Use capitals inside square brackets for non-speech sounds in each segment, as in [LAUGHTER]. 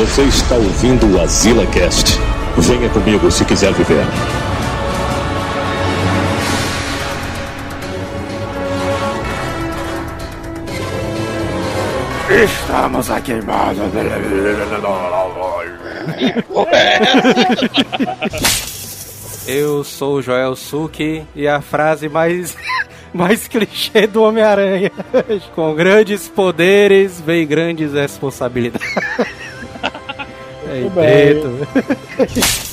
Você está ouvindo o Azila Cast. Venha comigo se quiser viver. Estamos aqui, [LAUGHS] Eu sou o Joel Suki e a frase mais [LAUGHS] mais clichê do Homem-Aranha. [LAUGHS] Com grandes poderes vem grandes responsabilidades. É [LAUGHS]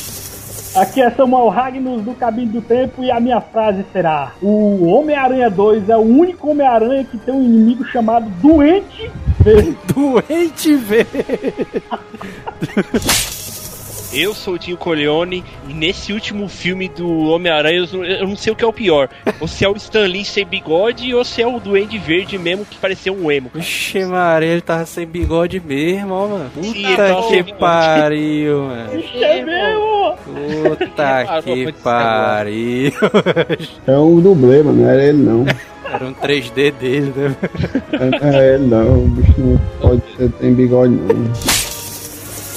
Aqui é Samuel Ragnos do Cabine do Tempo e a minha frase será: O Homem-Aranha 2 é o único Homem-Aranha que tem um inimigo chamado Doente V. [LAUGHS] Doente V. [LAUGHS] Eu sou o Tinho Corleone e nesse último filme do Homem-Aranha eu não sei o que é o pior. ou se é o Stan Lee sem bigode ou se é o Duende Verde mesmo que pareceu um emo. Vixe, Maria, ele tava sem bigode mesmo, ó, mano. Puta Sim, que pariu, mano. É mesmo? Puta [LAUGHS] que pariu. [LAUGHS] É um dublê, mano, não era ele não. Era um 3D dele, né? É, é ele não, o bicho não pode ser, tem bigode não.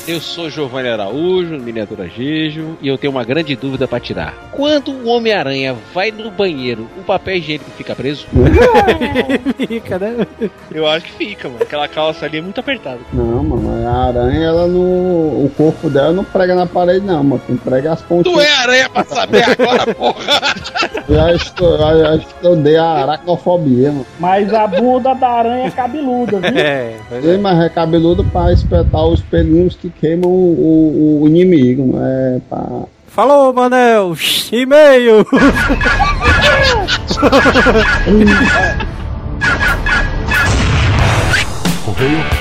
Eu sou Giovanni Araújo, miniatura Gijo, e eu tenho uma grande dúvida para tirar. Quando o Homem-Aranha vai no banheiro, o papel higiênico fica preso? [LAUGHS] fica, né? Eu acho que fica, mano. Aquela calça ali é muito apertada. Não, mano, a aranha, ela no. O corpo dela não prega na parede, não, mano. Tem prega as pontas. Tu é aranha pra saber agora, porra! [LAUGHS] já, estou, já estudei a aracnofobia, mano. Mas a bunda da aranha é cabeluda, viu? [LAUGHS] É, é. mas é cabeluda pra espetar os pelinhos que queima o, o, o inimigo, não é pra. Falou, Manel! E-mail! [LAUGHS] Correio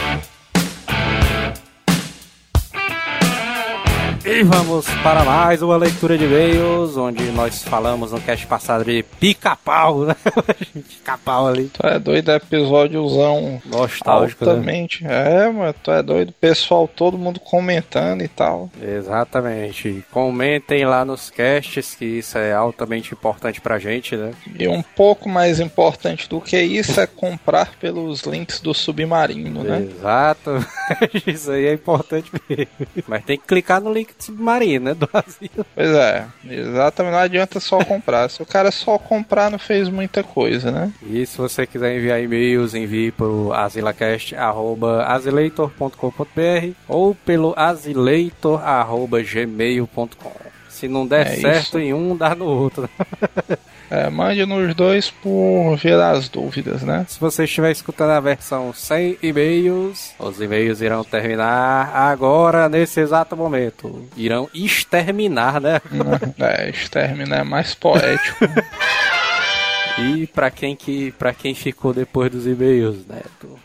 E vamos para mais uma leitura de e-mails, onde nós falamos no cast passado de pica-pau, né? [LAUGHS] pica-pau ali. Tu é doido, é episódiozão nostálgico, né? altamente. Né? É, mano, tu é doido, pessoal, todo mundo comentando e tal. Exatamente. Comentem lá nos casts, que isso é altamente importante pra gente, né? E um pouco mais importante do que isso é comprar pelos links do Submarino, né? Exato. [LAUGHS] isso aí é importante mesmo. Mas tem que clicar no link submarina do asilo. Pois é, exatamente. Não adianta só comprar. Se o cara só comprar, não fez muita coisa, né? E se você quiser enviar e-mails, envie pro asilacast.azileitor.com.br ou pelo azileitor.gmail.com. Se não der é certo isso. em um, dá no outro. [LAUGHS] É, mande nos dois por ver as dúvidas, né? Se você estiver escutando a versão sem e-mails, os e-mails irão terminar agora, nesse exato momento. Irão exterminar, né? é, exterminar é mais poético. [LAUGHS] e para quem que para quem ficou depois dos e-mails, Neto?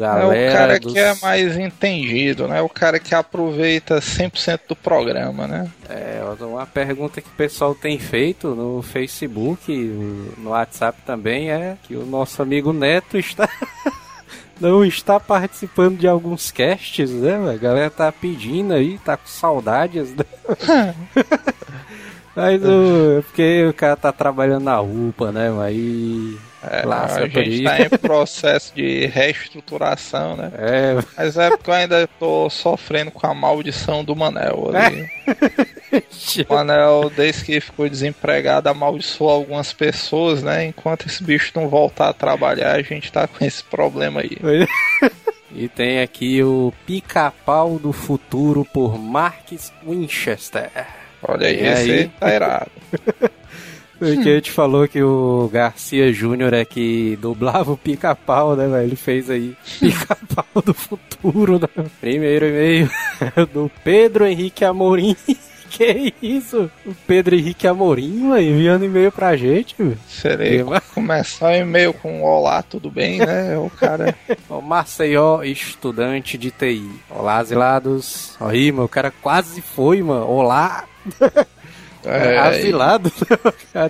É o cara dos... que é mais entendido, né? O cara que aproveita 100% do programa, né? É, uma pergunta que o pessoal tem feito no Facebook, no WhatsApp também, é que o nosso amigo Neto está... [LAUGHS] não está participando de alguns casts, né? A galera tá pedindo aí, tá com saudades, né? [LAUGHS] Mas o. É porque o cara tá trabalhando na UPA, né? Aí é, a gente está em processo de reestruturação, né? É. Mas é porque eu ainda tô sofrendo com a maldição do Manel ali. É. o Manel, desde que ficou desempregado, amaldiçoou algumas pessoas, né? Enquanto esse bicho não voltar a trabalhar, a gente tá com esse problema aí. [LAUGHS] E tem aqui o Pica-Pau do Futuro por Marques Winchester. Olha aí, e esse aí tá irado. [LAUGHS] Porque a gente falou que o Garcia Júnior é que dublava o pica-pau, né, velho? Ele fez aí pica-pau do futuro. Né? Primeiro e-mail [LAUGHS] do Pedro Henrique Amorim. [LAUGHS] Que isso? O Pedro Henrique Amorim, véio, enviando e-mail pra gente, velho. Serei começar o e-mail com Olá, tudo bem, né? O cara. [LAUGHS] o Maceió, estudante de TI. Olá, asilados. Aí, meu, o cara quase foi, mano. Olá. É, asilado.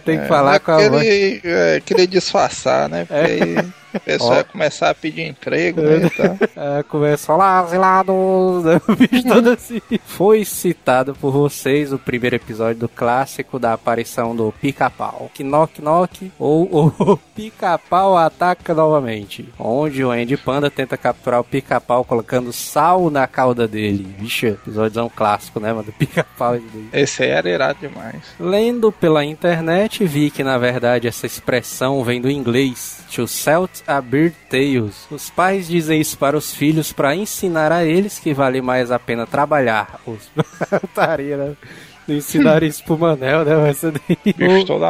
tem que é, falar com a mãe. É, queria disfarçar, né? Porque é. O pessoal ia começar a pedir emprego, né? Então. É, começou lá, exilados, né? o bicho todo assim. Foi citado por vocês o primeiro episódio do clássico da aparição do pica-pau. Que knock knock ou [LAUGHS] o pica-pau ataca novamente. Onde o Andy Panda tenta capturar o pica-pau colocando sal na cauda dele. Vixe, episódio clássico, né, mano? Do [LAUGHS] pica-pau. Esse aí era irado demais. Lendo pela internet, vi que na verdade essa expressão vem do inglês. To salt tails. Os pais dizem isso para os filhos para ensinar a eles que vale mais a pena trabalhar. Os... [LAUGHS] Taria, né? [LAUGHS] Ensinar isso pro Manel, né? Mas [LAUGHS] Bicho todo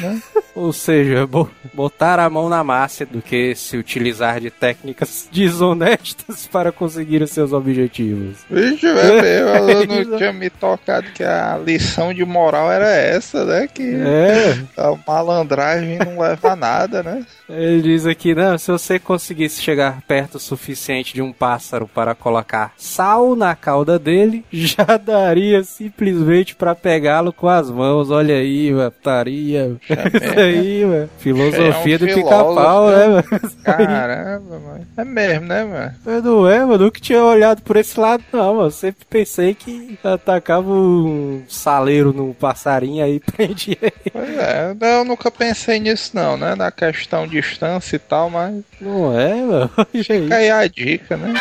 né? [LAUGHS] Ou seja, bo- botar a mão na massa do que se utilizar de técnicas desonestas para conseguir os seus objetivos. Vixe, velho, eu não tinha me tocado que a lição de moral era essa, né? Que É, a malandragem não leva a nada, né? ele diz aqui, não, se você conseguisse chegar perto o suficiente de um pássaro para colocar sal na cauda dele, já daria simplesmente para pegá-lo com as mãos. Olha aí, mano, taria. [LAUGHS] Isso aí, mano. Filosofia É um do pica-pau, né, mano? [LAUGHS] Caramba, mano. É mesmo, né, mano? Não é, mano. Nunca tinha olhado por esse lado, não, mano. Sempre pensei que atacava um saleiro no passarinho aí [LAUGHS] prendia ele. Pois é, eu nunca pensei nisso não, né? Na questão de distância e tal, mas Não é, mano? Fica aí a dica, né?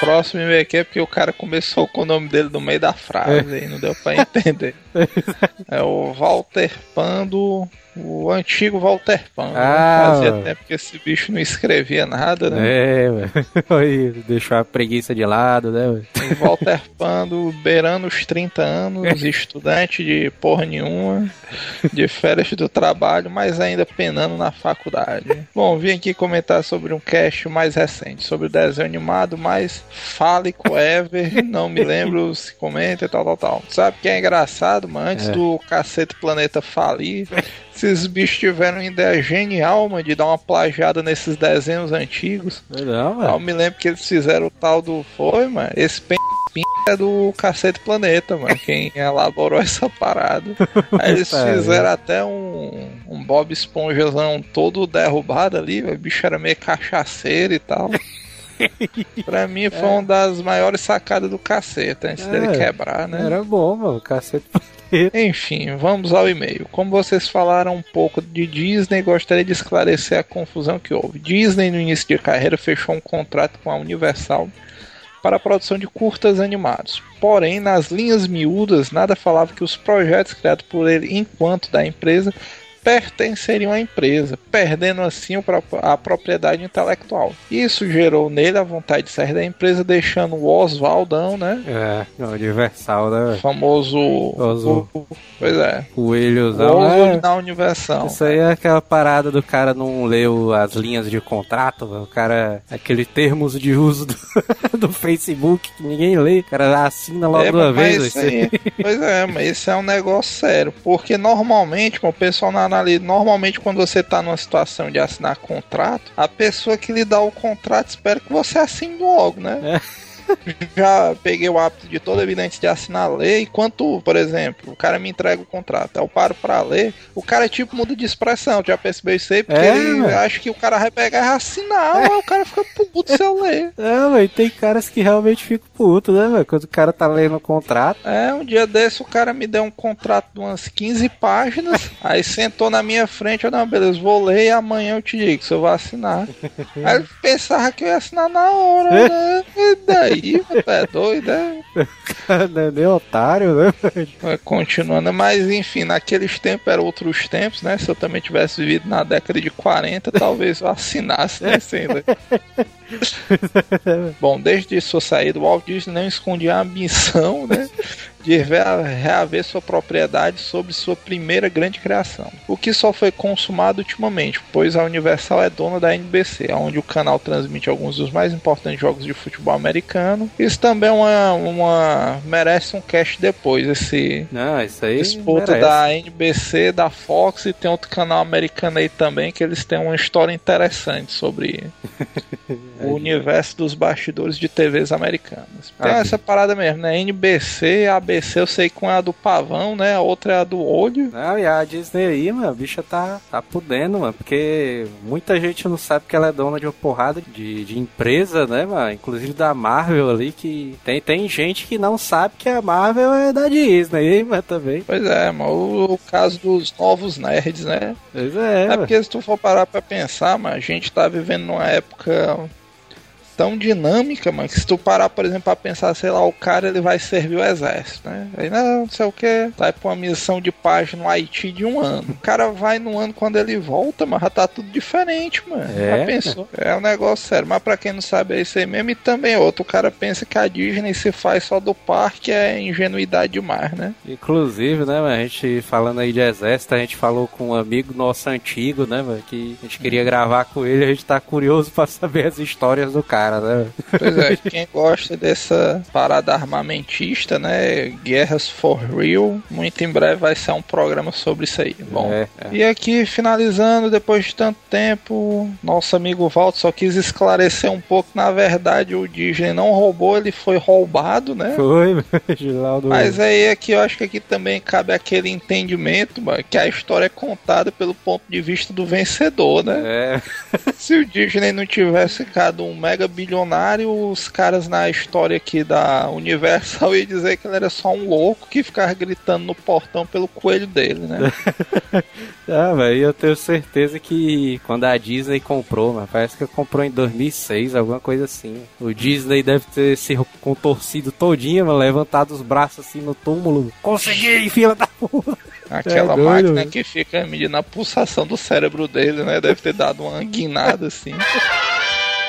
Próximo e-mail aqui é porque o cara começou com o nome dele no meio da frase e não deu pra entender. [LAUGHS] É o Walter Pando, o antigo Walter Pando. né? Ah, Fazia mano. tempo que esse bicho não escrevia nada, né? É, mano. [LAUGHS] Aí, deixou a preguiça de lado, né, mano? O Walter Pando, beirando os 30 anos, [LAUGHS] estudante de porra nenhuma, de férias do trabalho, mas ainda penando na faculdade. Bom, vim aqui comentar sobre um cast mais recente, sobre o desenho animado mais fálico ever, não me lembro se comenta e tal, tal, tal. Sabe que é engraçado, mano? Antes É. do Cacete Planeta falir, esses bichos tiveram uma ideia genial, mano, de dar uma plagiada nesses desenhos antigos. Não, Eu mano. me lembro que eles fizeram o tal do. Foi, mano. Esse pen é do Cacete Planeta, mano. Quem [LAUGHS] elaborou essa parada. Aí eles fizeram até um, um Bob Esponjazão todo derrubado ali. O bicho era meio cachaceiro e tal. [LAUGHS] pra mim foi uma das maiores sacadas do cacete, antes É. dele quebrar, né? Era bom, mano. Cacete. [LAUGHS] Enfim, vamos ao e-mail. Como vocês falaram um pouco de Disney, gostaria de esclarecer a confusão que houve. Disney, no início de carreira, fechou um contrato com a Universal para a produção de curtas animados. Porém, nas linhas miúdas, nada falava que os projetos criados por ele enquanto da empresa pertenceriam à empresa, perdendo assim o a propriedade intelectual. Isso gerou nele a vontade de sair da empresa, deixando o Oswaldão, né? É, não, Universal, né, O famoso. Oswald. Pois é. Coelhozão. Oswald É, na Universal. Isso aí é aquela parada do cara não leu as linhas de contrato, o cara, aquele termos de uso do, [LAUGHS] do Facebook que ninguém lê, o cara assina logo É, uma vez. ser- pois é, mas isso é um negócio sério. Porque normalmente, como o pessoal não analisa, normalmente quando você tá numa situação de assinar contrato, a pessoa que lhe dá o contrato espera que você assine logo, né? [LAUGHS] Já peguei o hábito de todo evidente de assinar a lei. Enquanto, por exemplo, o cara me entrega o contrato, eu paro pra ler, o cara tipo muda de expressão. Já percebeu isso aí? Porque É, ele mano. acha que o cara vai pegar e assinar, aí o cara fica puto se eu ler. [LAUGHS] É, mas tem caras que realmente ficam putos, né, velho? Quando o cara tá lendo o contrato. É, um dia desse o cara me deu um contrato de umas 15 páginas, [LAUGHS] aí sentou na minha frente, eu, não, beleza, vou ler e amanhã eu te digo se eu vou assinar. Aí ele pensava que eu ia assinar na hora, né? E daí, é doido, [LAUGHS] né? Cara, é nem otário, né, Continuando, mas enfim, naqueles tempos eram outros tempos, né? Se eu também tivesse vivido na década de 40, talvez eu assinasse nesse ainda. [LAUGHS] Bom, desde sua saída, o Walt Disney não escondia a ambição, né? De rea- reaver sua propriedade sobre sua primeira grande criação. O que só foi consumado ultimamente, pois a Universal é dona da NBC, onde o canal transmite alguns dos mais importantes jogos de futebol americano. Isso também é uma, uma merece um cast depois, esse Não, isso aí. disputa merece. da NBC, da Fox e tem outro canal americano aí também que eles têm uma história interessante sobre [LAUGHS] o universo dos bastidores de TVs americanas. Tem Ah, essa parada mesmo, né? NBC, ABC, eu sei com a do pavão, né? A outra é a do olho. Não, e a Disney aí, mano, a bicha tá, tá podendo, mano, porque muita gente não sabe que ela é dona de uma porrada de, de empresa, né, mano, inclusive da Marvel ali, que tem, tem gente que não sabe que a Marvel é da Disney, mas também. Pois é, mano, o, o caso dos novos nerds, né? Pois é, É mano. porque se tu for parar pra pensar, mano, a gente tá vivendo numa época tão dinâmica, mano, que se tu parar, por exemplo, pra pensar, sei lá, o cara ele vai servir o exército, né? Aí não, não sei o que, vai pra uma missão de paz no Haiti de um ano. O cara vai no ano quando ele volta, mas já tá tudo diferente, mano. É, Já pensou? É um negócio sério, mas pra quem não sabe é isso aí mesmo. E também outro, o cara pensa que a Disney se faz só do parque é ingenuidade demais, né? Inclusive, né, mano, a gente falando aí de exército, a gente falou com um amigo nosso antigo, né, mano, que a gente queria gravar com ele, a gente tá curioso pra saber as histórias do cara, né? Pois é, quem gosta dessa parada armamentista, né? Guerras for Real, muito em breve vai ser um programa sobre isso aí. Bom. É, é. E aqui, finalizando, depois de tanto tempo, nosso amigo Walter só quis esclarecer um pouco. Na verdade, o Disney não roubou, ele foi roubado, né? Foi, Gilaldo. Mas aí aqui eu acho que aqui também cabe aquele entendimento, mano, que a história é contada pelo ponto de vista do vencedor, né? É, Se o Disney não tivesse ficado um mega bilionário, os caras na história aqui da Universal [LAUGHS] iam dizer que ele era só um louco que ficava gritando no portão pelo coelho dele, né? [LAUGHS] Ah, velho, eu tenho certeza que quando a Disney comprou, mano, parece que comprou em 2006, alguma coisa assim. O Disney deve ter se contorcido todinho, mano, levantado os braços assim no túmulo. Consegui, filha da puta! Aquela É doido, máquina velho. que fica medindo a pulsação do cérebro dele, né? Deve ter dado uma guinada assim.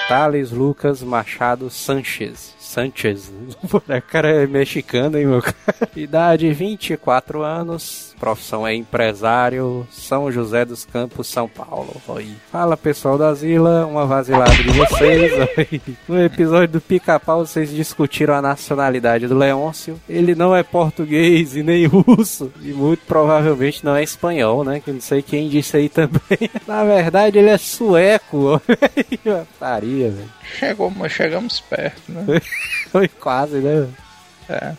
Thales Lucas Machado Sanchez. Sanchez. O cara é mexicano, hein, meu cara? Idade 24 anos. Profissão é empresário. São José dos Campos, São Paulo. Oi. Fala pessoal da Zila, uma vacilada de vocês. Oi. No episódio do Pica-Pau, vocês discutiram a nacionalidade do Leôncio. Ele não é português e nem russo. E muito provavelmente não é espanhol, né? Que não sei quem disse aí também. [LAUGHS] Na verdade, ele é sueco. Olha aí, Faria, velho. Chegou, mas chegamos perto, né? [LAUGHS] Foi quase, né? É.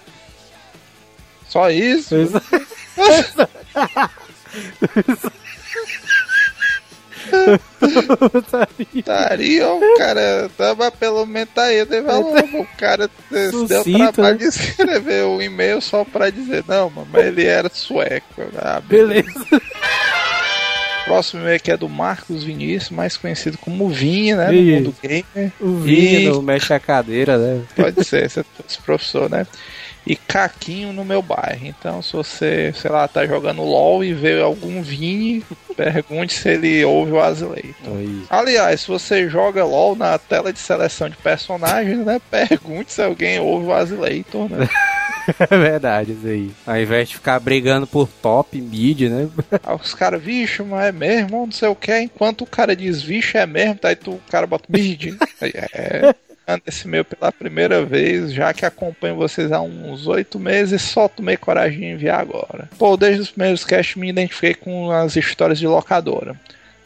Só isso? Pois Estaria, o cara tava pelo menos tá aí, né? Falou, O cara se deu trabalho né? de escrever um e-mail só pra dizer, não, mano, mas ele era sueco. Ah, Beleza. Próximo e-mail aqui é do Marcos Vinícius, mais conhecido como Vinha, né? Ih. mundo gamer. O E- Vino mexe a cadeira, né? Pode ser, esse é esse professor, né? E Caquinho no meu bairro. Então, se você, sei lá, tá jogando LOL e vê algum Vini, pergunte se ele ouve o. Aí. Aliás, se você joga LOL na tela de seleção de personagens, né? Pergunte se alguém ouve o Azileitor, né? [LAUGHS] [LAUGHS] É verdade, isso aí. Ao invés de ficar brigando por top, mid, né? Aí [LAUGHS] os caras, vixe, mas é mesmo, não sei o que. Enquanto o cara diz, vixe, é mesmo, tá aí tu, o cara bota mid. [LAUGHS] É. Mando Esse meu pela primeira vez, já que acompanho vocês há uns oito meses, só tomei coragem de enviar agora. Pô, desde os primeiros casts me identifiquei com as histórias de locadora.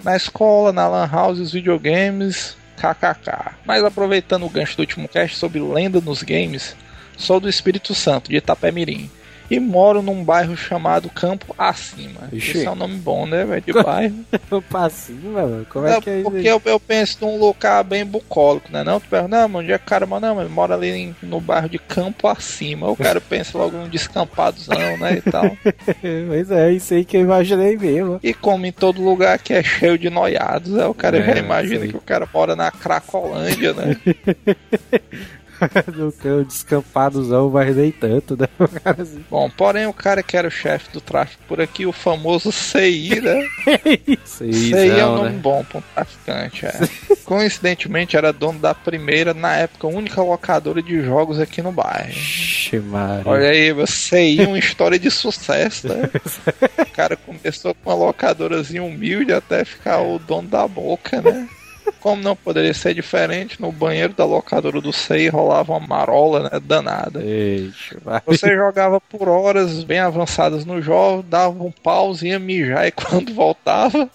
Na escola, na lan house, os videogames, kkk. Mas aproveitando o gancho do último cast sobre lenda nos games, sou do Espírito Santo, de Itapemirim. E moro num bairro chamado Campo Acima. Ixi. Isso é um nome bom, né, velho? De bairro. [LAUGHS] pra cima, mano. Como é Não, que é isso porque eu, eu penso num lugar bem bucólico, né? Não, tu pergunta, não, mano, onde é que o cara, mano, não, mas mora ali em- no bairro de Campo Acima. O cara pensa logo num descampadozão, né, e tal. [LAUGHS] Pois é, isso aí que eu imaginei mesmo. E como em todo lugar que é cheio de noiados, aí o cara É, já imagina que o cara mora na Cracolândia, né? [LAUGHS] [LAUGHS] Do cão descampadozão, mas nem tanto, né? Assim. Bom, porém o cara que era o chefe do tráfico por aqui, o famoso CI, né? Aí, CI é um né? nome bom pra um traficante, é. Coincidentemente era dono da primeira, na época, única locadora de jogos aqui no bairro. Maria. Olha aí, você aí, uma história de sucesso, né? [LAUGHS] O cara começou com uma locadorazinha humilde até ficar o dono da boca, né? Como não poderia ser diferente, no banheiro da locadora do SEI rolava uma marola né, danada. Eixe. Você jogava por horas bem avançadas no jogo, dava um pause, ia mijar e quando [LAUGHS] voltava,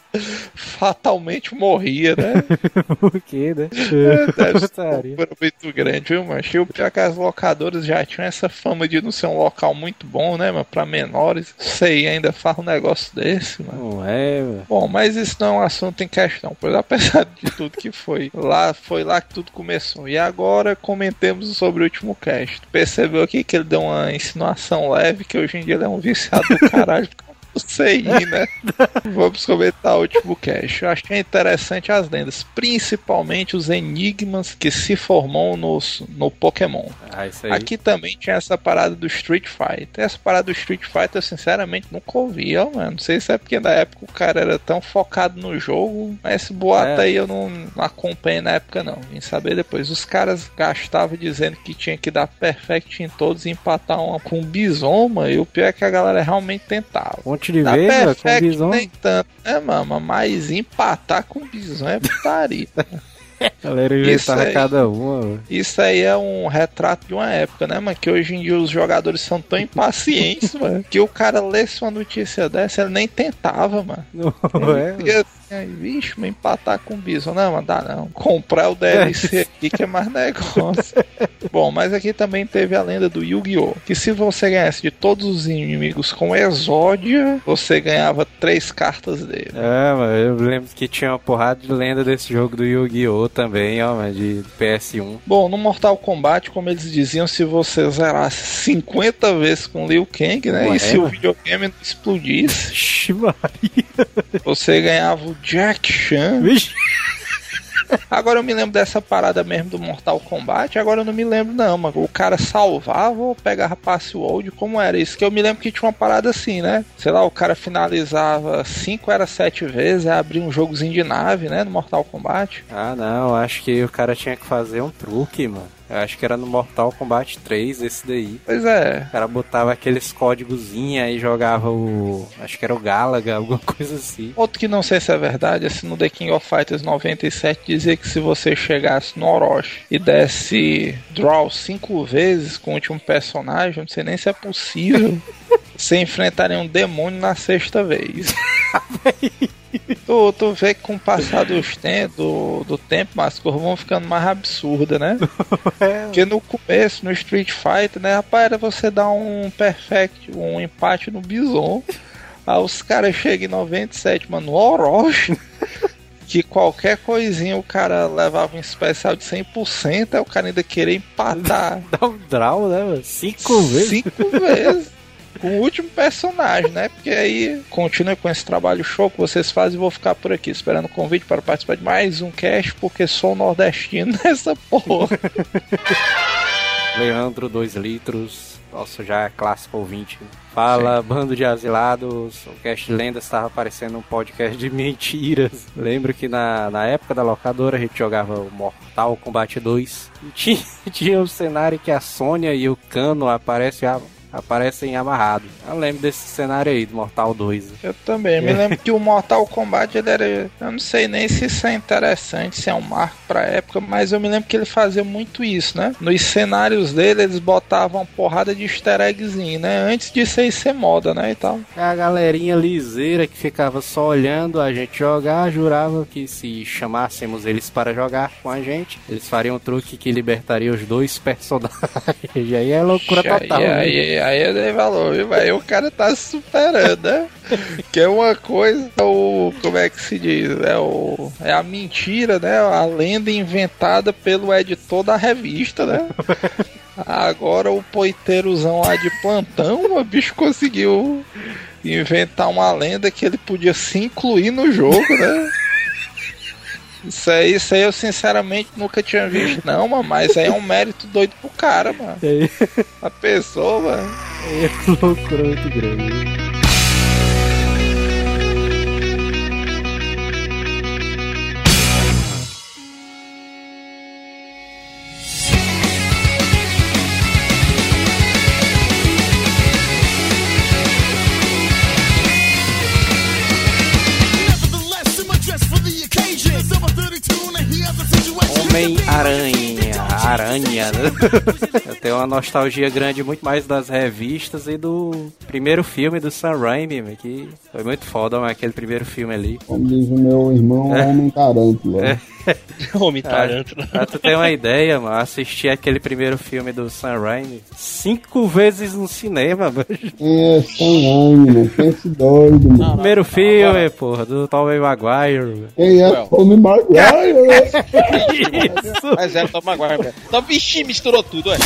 fatalmente morria, né? [LAUGHS] Por quê, né? É, Deve [LAUGHS] ser muito grande, viu, mas o pior que as locadoras já tinham essa fama de não ser um local muito bom, né, mano, pra menores. Sei, ainda faz um negócio desse, mano. Não é, velho. Bom, mas isso não é um assunto em questão, pois apesar de tudo que foi lá, foi lá que tudo começou. E agora comentemos sobre o último cast. Percebeu aqui que ele deu uma insinuação leve, que hoje em dia ele é um viciado do caralho. [LAUGHS] Sei, né? [LAUGHS] Vamos comentar o último cast. Eu achei interessante as lendas, principalmente os enigmas que se formam nos, no Pokémon. Ah. Aqui também tinha essa parada do Street Fighter. Essa parada do Street Fighter eu sinceramente nunca ouvi, ó, mano. Não sei se é porque na época o cara era tão focado no jogo, mas esse boato É. aí eu não acompanhei na época não. Vim saber depois. Os caras gastavam dizendo que tinha que dar perfect em todos e empatar uma com bison, mano. E o pior é que a galera realmente tentava. Um de Dá vez, velho, com perfect bison. nem tanto, né, mama? Mas empatar com bison é putaria. [LAUGHS] Galera inventava aí. cada uma. Isso aí é um retrato de uma época, né, mano? Que hoje em dia os jogadores são tão impacientes, [LAUGHS] mano, que o cara lesse uma notícia dessa, ele nem tentava, mano. Não [LAUGHS] é, aí, vixe, mas empatar com o Bison, não, mano, dá não. Comprar o DLC aqui que é mais negócio. [LAUGHS] Bom, mas aqui também teve a lenda do Yu-Gi-Oh! Que se você ganhasse de todos os inimigos com Exódia, você ganhava três cartas dele. É, mano, eu lembro que tinha uma porrada de lenda desse jogo do Yu-Gi-Oh! também, ó, mas de PS1. Bom, no Mortal Kombat, como eles diziam, se você zerasse 50 vezes com Liu Kang, né? Ué, e se o mano. videogame não explodisse, Ixi, Maria. você ganhava o Jack Chan. Vixe. Agora eu me lembro dessa parada mesmo do Mortal Kombat, agora eu não me lembro não, mano. O cara salvava ou pegava password, como era isso? Que eu me lembro que tinha uma parada assim, né? Sei lá, o cara finalizava 5 era 7 vezes, aí abria um jogozinho de nave, né? No Mortal Kombat. Ah, não, acho que o cara tinha que fazer um truque, mano. Eu acho que era no Mortal Kombat 3 esse daí. Pois é. O cara botava aqueles códigozinhos aí jogava o. Acho que era o Galaga, [LAUGHS] alguma coisa assim. Outro que não sei se é verdade, é se no The King of Fighters 97 dizia que se você chegasse no Orochi e desse draw cinco vezes com o último personagem, não sei nem se é possível, [LAUGHS] você enfrentaria um demônio na sexta vez. tu, tu vê que com o passar dos tem, do, do tempo, as coisas vão ficando mais absurdas, né? [LAUGHS] Porque no começo, no Street Fighter, né, rapaz, era você dar um perfect, um empate no Bison. Aí os caras chegam em 97, mano, no Orochi. Que qualquer coisinha o cara levava um especial de 100%, aí o cara ainda querer empatar Dá um draw, né, mano? Cinco vezes. cinco vezes com o último personagem, né? Porque aí continua com esse trabalho show que vocês fazem e vou ficar por aqui esperando o convite para participar de mais um cast, porque sou nordestino [LAUGHS] nessa porra. [LAUGHS] Leandro, 2 litros. Nosso já clássico ouvinte. Fala, bando de asilados. O Cast Lendas estava parecendo um podcast de mentiras. Lembro que na, na época da locadora a gente jogava o Mortal Kombat 2. E tinha, [LAUGHS] tinha um cenário que a Sônia e o Cano aparecem, a- aparecem amarrados. Eu lembro desse cenário aí do Mortal 2. Eu também. Me lembro que o Mortal Kombat ele era. Eu não sei nem se isso é interessante, se é um marco pra época, mas eu me lembro que ele fazia muito isso, né? Nos cenários dele, eles botavam uma porrada de easter eggzinho, né? Antes de ser, ser moda, né? E tal. A galerinha liseira que ficava só olhando a gente jogar, jurava que se chamássemos eles para jogar com a gente, eles fariam um truque que libertaria os dois personagens. [LAUGHS] E aí é loucura Aí- total. né? Aí, aí, eu dei valor, viu? Aí o cara tá se superando, né? Que é uma coisa, o. Como é que se diz? É, o, é a mentira, né? A lenda inventada pelo editor da revista, né? Agora o poiteirozão lá de plantão, o bicho conseguiu inventar uma lenda que ele podia se incluir no jogo, né? Isso aí, isso aí eu sinceramente nunca tinha visto, não, mano, mas aí é um mérito doido pro cara, mano. Aí A pessoa, mano. é loucura muito grande. Aranha, né? [LAUGHS] Eu tenho uma nostalgia grande muito mais das revistas e do primeiro filme do Sam Raimi, que foi muito foda, mas aquele primeiro filme ali. Como diz o meu irmão, É. Homem Tarântula. É. [LAUGHS] Homem tarântula. Pra tu ter uma ideia, mano, assisti aquele primeiro filme do Sam Raimi cinco vezes no cinema, [LAUGHS] mano. É Sam Raimi, é esse doido, mano? Primeiro filme, porra, do Tobey Maguire. mano. Quem é Well. Tommy Maguire? [LAUGHS] Isso. Mas era o Tom Maguire, velho. Então, vixi, misturou tudo, ué.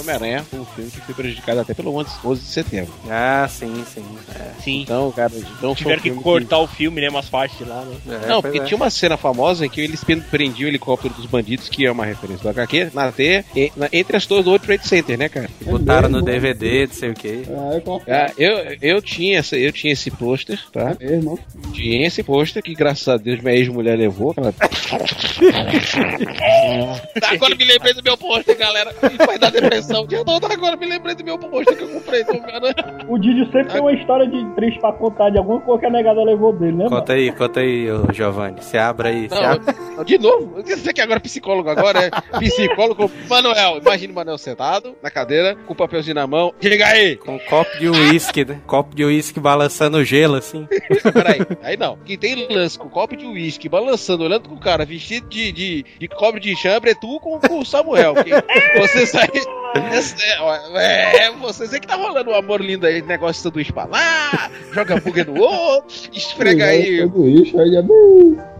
Homem-Aranha foi um filme que foi prejudicado até pelo 11 11 de setembro. Ah, sim, sim. É, Sim. Então, cara, então foi um Tiveram que cortar o filme, né? Umas partes lá, né? é, Não, porque é. tinha uma cena famosa em que eles prendiam o helicóptero dos bandidos, que é uma referência do HQ, na e- na- entre as torres do World Trade Center, né, cara? Botaram no mesmo? DVD, não sei o que. É, qual Ah, eu, eu, tinha essa, eu tinha esse pôster, tá? é, irmão? Tinha esse pôster que, graças a Deus, minha ex-mulher levou. Ela... [LAUGHS] agora me lembrei do meu pôster, galera. Vai dar depressão o dia todo. Agora me lembrei do meu pôster que eu comprei. O Didi sempre tem uma história de triste pra contar de alguma coisa que a negada levou dele, né, mano? Conta aí, conta aí, Giovanni. Se abra aí, se Não, de novo, você que agora é psicólogo agora, é psicólogo. Manuel, imagina o Manuel sentado na cadeira, com o papelzinho na mão. Diga aí! Com um copo de uísque, né? Copo de uísque balançando o gelo, assim. Peraí, aí não. Quem tem lance com copo de uísque, balançando, olhando com o cara vestido de, de, de cobre de chambre, é tu com, com o Samuel. Você sai. É, é, você sei que tá rolando um amor lindo aí, negócio de sanduíche pra lá, joga hambúrguer no outro, esfrega aí. Aí é.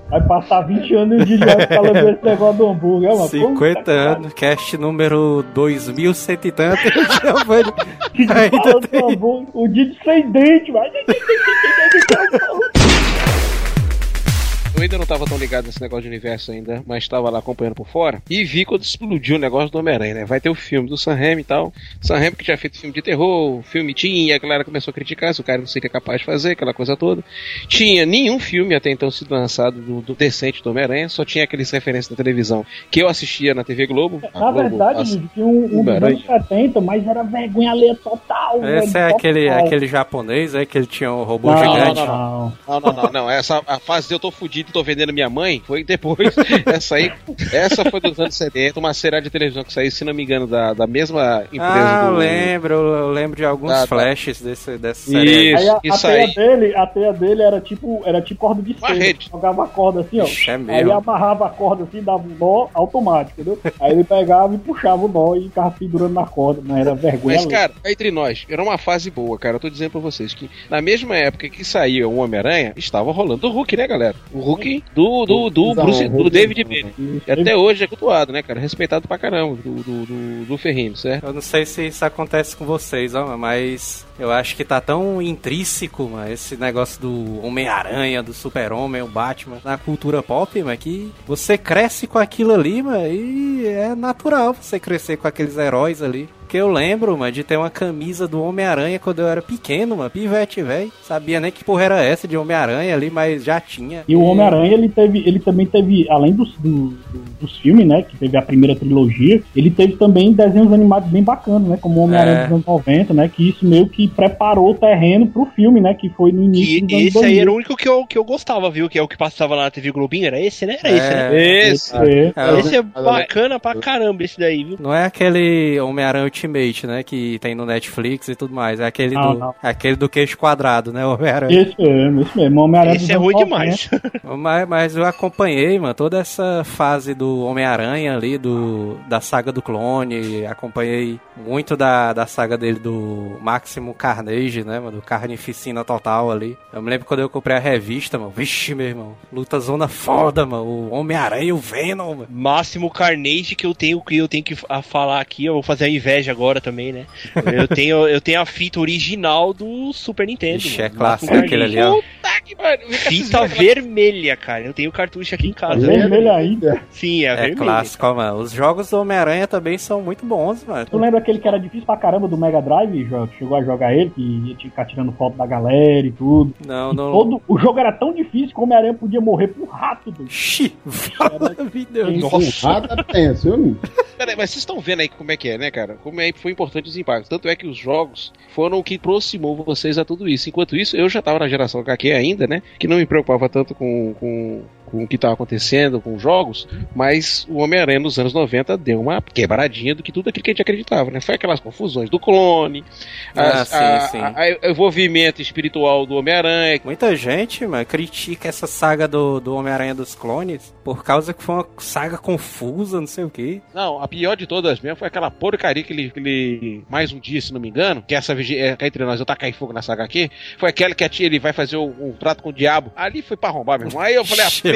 Vai passar 20 anos e o Didi vai ficar levando esse negócio do hambúrguer, mano. 50 Puta anos, cast número 2100 e tanto. [LAUGHS] Giovanni ainda falando tem. do hambúrguer. O Didi sem dente, vai. [LAUGHS] Eu ainda não tava tão ligado nesse negócio de universo ainda, mas estava lá acompanhando por fora. E vi quando explodiu o negócio do Homem-Aranha, né? Vai ter o filme do Sam Raimi e tal. Sam Raimi que tinha feito filme de terror, filme tinha, e a galera começou a criticar se o cara não seria capaz de fazer, aquela coisa toda. Tinha nenhum filme até então sido lançado do, do decente do Homem-Aranha, só tinha aqueles referências da televisão que eu assistia na TV Globo. Na Globo verdade, tinha um, um dos Homem-Aranha. anos 70, mas era vergonha alheia total, velho. Esse é total. aquele, aquele japonês, é que ele tinha um robô Não, gigante. não, não. Não, não, não, não. Essa a fase de eu tô fudido e tô vendendo minha mãe foi depois. [LAUGHS] essa aí, essa foi dos anos 70, uma série de televisão que saiu, se não me engano, da, da mesma empresa Ah, eu do. lembro, eu lembro de alguns Da- da- flashes desse, dessa série. Isso, Aí a, a isso teia aí. dele, a teia dele era tipo, era tipo corda de Uma. Jogava a corda assim, ó. Ixi, é Aí amarrava a corda assim, dava um nó automático, entendeu? Aí ele pegava e puxava o nó e ficava pendurando na corda, mas era vergonha. Mas, cara, entre nós, era uma fase boa, cara. Eu tô dizendo pra vocês que na mesma época que saía o Homem-Aranha, estava rolando o Hulk, né, galera? O Hulk do, do, do, Não, Bruce, do Hulk- David Banner. E até hoje é cultuado, né, cara? Respeitado pra caramba do, do, do, do certo? Eu não sei se isso acontece com vocês, ó, mas eu acho que tá tão intrínseco, mano, esse negócio do Homem-Aranha, do Super-Homem, o Batman, na cultura pop, mano, que você cresce com aquilo ali, mano, e é natural você crescer com aqueles heróis ali. Porque eu lembro, mano, de ter uma camisa do Homem-Aranha quando eu era pequeno, mano, pivete, velho. Sabia nem que porra era essa de Homem-Aranha ali, mas já tinha. E o Homem-Aranha, ele teve, ele também teve, além dos, do- do- dos filmes, né, que teve a primeira trilogia, ele teve também desenhos animados bem bacanas, né, como o Homem-Aranha É. dos anos 90, né, que isso meio que preparou o terreno pro filme, né, que foi no início anos esse aí 2000. era o único que eu, que eu gostava, viu? Que é o que passava lá na TV Globinho. Era esse, né? Era esse, né? Esse. É. É, Esse é bacana pra caramba, esse daí, viu? Não é aquele Homem-Aranha Ultimate, né? Que tem no Netflix e tudo mais. É aquele, Não, do, não. aquele do queixo quadrado, né? O Homem-Aranha. Esse mesmo, esse mesmo, Homem-Aranha Esse é ruim 90. demais. Mas, mas eu acompanhei, mano, toda essa fase do Homem-Aranha ali, do, da saga do clone. Acompanhei muito da, da saga dele do Máximo Carnage, né, mano? Do Carnificina Total ali. Eu me lembro quando eu comprei a revista, mano. Vixe, meu irmão. Luta zona foda, mano. O Homem-Aranha e o Venom, mano. Máximo Carnage que eu tenho que eu tenho que falar aqui, eu vou fazer a inveja agora também, né? Eu tenho, eu tenho a fita original do Super Nintendo. Vixe, mano. é clássico aquele ali, ó. Fita [LAUGHS] vermelha, cara. Eu tenho o cartucho aqui em casa. Vermelho ainda. Sim, é, É vermelho. clássico, ó, mano. Os jogos do Homem-Aranha também são muito bons, mano. Tu lembra aquele que era difícil pra caramba do Mega Drive? Que Chegou a jogar ele, que ia ficar tirando foto da galera e tudo. Não, E não. todo, o jogo era tão difícil que o Homem-Aranha podia morrer por rato. doido. Xi. Nossa. Um rato é viu? Peraí, mas vocês estão vendo aí como é que é, né, cara? Como é que foi importante os impactos. Tanto é que os jogos foram o que aproximou vocês a tudo isso. Enquanto isso, eu já tava na geração HQ ainda, né? Que não me preocupava tanto com, com, com o que estava acontecendo com os jogos, mas o Homem-Aranha nos anos 90 deu uma quebradinha do que tudo aquilo que a gente acreditava, né? Foi aquelas confusões do clone, Ah, as- sim, a, sim. a- a- o envolvimento espiritual do Homem-Aranha. Muita gente, mano, critica essa saga do, do Homem-Aranha dos Clones por causa que foi uma saga confusa, não sei o quê. Não, a pior de todas mesmo foi aquela porcaria que ele, que ele- mais um dia, se não me engano, que essa vigi- é, entre nós, eu tacar fogo nessa HQ, foi aquela que a tia ele vai fazer um, um trato com o diabo. Ali foi pra arrombar, meu irmão. Aí eu falei, [LAUGHS]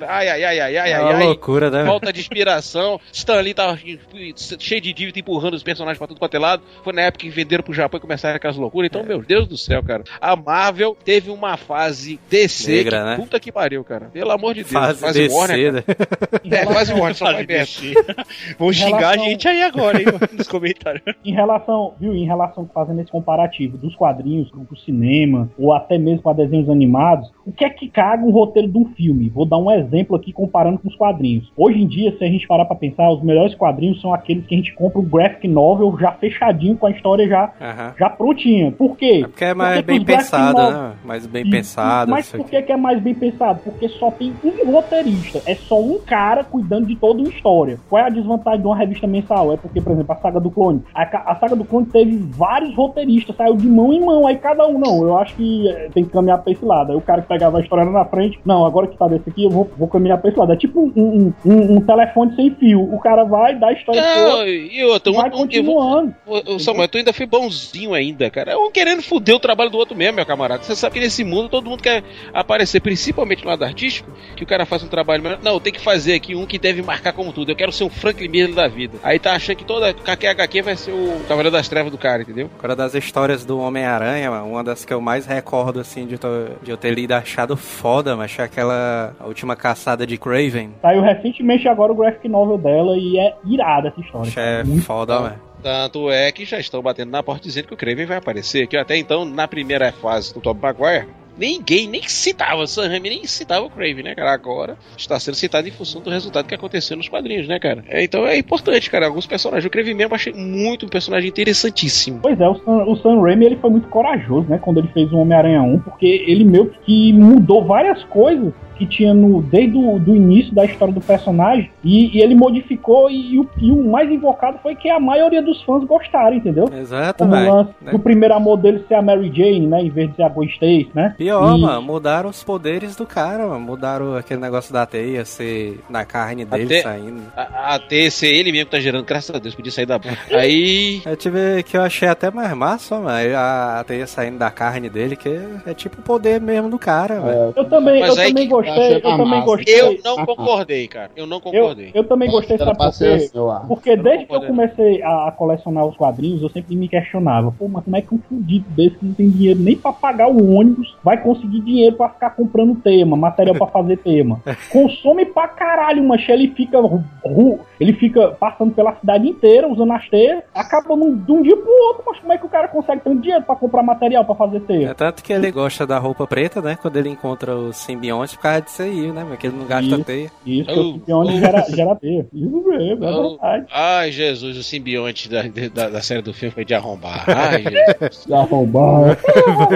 Ai, ai, ai, ai, ai, É ai, uma ai. loucura, né? Falta de inspiração. Stan Lee tava cheio de dívida, empurrando os personagens pra tudo quanto é lado. Foi na época que venderam pro Japão e começaram aquelas loucuras. É. Então, meu Deus do céu, cara. A Marvel teve uma fase DC. Negra, que né? Puta que pariu, cara. Pelo amor de Deus. Fase Warner, DC, cara. né? É, quase Warner, só vai Fase. DC. Vão xingar a relação- gente aí agora, hein, [LAUGHS] nos comentários. Em relação, viu, em relação fazendo esse comparativo dos quadrinhos com o cinema, ou até mesmo com a desenhos animados, o que é que caga um roteiro de um filme? Vou dar um exemplo aqui comparando com os quadrinhos. Hoje em dia, se a gente parar pra pensar, os melhores quadrinhos são aqueles que a gente compra o graphic novel já fechadinho, com a história já, Aham. já prontinha. Por quê? É porque é mais Porque bem pensado, novel- né? Mais bem E- pensado. Mas isso por que, que é mais bem pensado? Porque só tem um roteirista. É só um cara cuidando de toda uma história. Qual é a desvantagem de uma revista mensal? É porque, por exemplo, a saga do clone. A, a saga do clone teve vários roteiristas, saiu de mão em mão. Aí cada um, não, eu acho que eh, tem que caminhar pra esse lado. Aí o cara que pegava a história na frente, não, agora que tá desse aqui, eu vou, vou caminhar pra esse lado. É tipo um, um, um- um telefone sem fio. O cara vai, dá a história Não, toda, e outra, um, vai um, eu vou, continuando. Ô, ô, Samuel, tu ainda foi bonzinho ainda, cara. Um querendo foder o trabalho do outro mesmo, meu camarada. Você sabe que nesse mundo todo mundo quer aparecer, principalmente no lado artístico, que o cara faça um trabalho melhor. Não, tem que fazer aqui um que deve marcar como tudo. Eu quero ser um Franklin Miller da vida. Aí tá achando que toda qualquer HQ vai ser o Cavaleiro das Trevas do cara, entendeu? Agora das histórias do Homem-Aranha, mano, uma das que eu mais recordo, assim, de, to- de eu ter lido achado foda, mas é aquela a última caçada de Craven. Saiu recentemente agora o graphic novel dela e é irada essa história. É Muito foda, mano. Tanto é que já estão batendo na porta dizendo que o Kraven vai aparecer. Que até então, na primeira fase do Tobey Maguire, ninguém nem citava, o Sam Raimi nem citava o Kraven, né, cara? Agora está sendo citado em função do resultado que aconteceu nos quadrinhos, né, cara? É, então é importante, cara. Alguns personagens. O Kraven mesmo eu achei muito um personagem interessantíssimo. Pois é, o Sam, o Sam Raimi ele foi muito corajoso, né, quando ele fez o Homem-Aranha 1, porque ele meio que mudou várias coisas que tinha no desde o do início da história do personagem e, e ele modificou e, o, e o mais invocado foi que a maioria dos fãs gostaram, entendeu? Exato, Como lance né? do primeiro amor dele ser a Mary Jane, né, em vez de ser a Gwen Stacy, né? Pior, E- mano, mudaram os poderes do cara, mano. Mudaram aquele negócio da teia ser na carne dele Até- saindo. A- Até ser ele mesmo que tá gerando, graças a Deus, podia sair da. Aí. Eu [LAUGHS] tive que eu achei até mais massa, mano. A, a teia saindo da carne dele, que é tipo o poder mesmo do cara, velho. Eu também, Mas eu também que- gostei, achei eu também gostei. Eu não concordei, cara. Eu não Eu, concordei. eu também gostei, Era sabe por quê? eu. Porque Eu desde que eu comecei a, colecionar os quadrinhos, eu sempre me questionava, pô, mas como é que um fudido desse que não tem dinheiro nem pra pagar o ônibus vai conseguir dinheiro pra ficar comprando tema, material pra fazer tema? [LAUGHS] Consome pra caralho, mancha. Ele fica ele fica passando pela cidade inteira usando as teias, acaba num, de um dia pro outro, mas como é que o cara consegue ter um dinheiro pra comprar material pra fazer teia? É tanto que ele gosta da roupa preta, né? Quando ele encontra os simbiontes por causa disso aí, né? Porque ele não gasta Isso. teia. Isso, Oh, que o simbionte oh. gera, gera teia. Isso mesmo, é Oh. verdade. Ai, Jesus, o simbionte da, da, da série do filme foi de arrombar. [LAUGHS] Ai, Jesus. Já roubaram.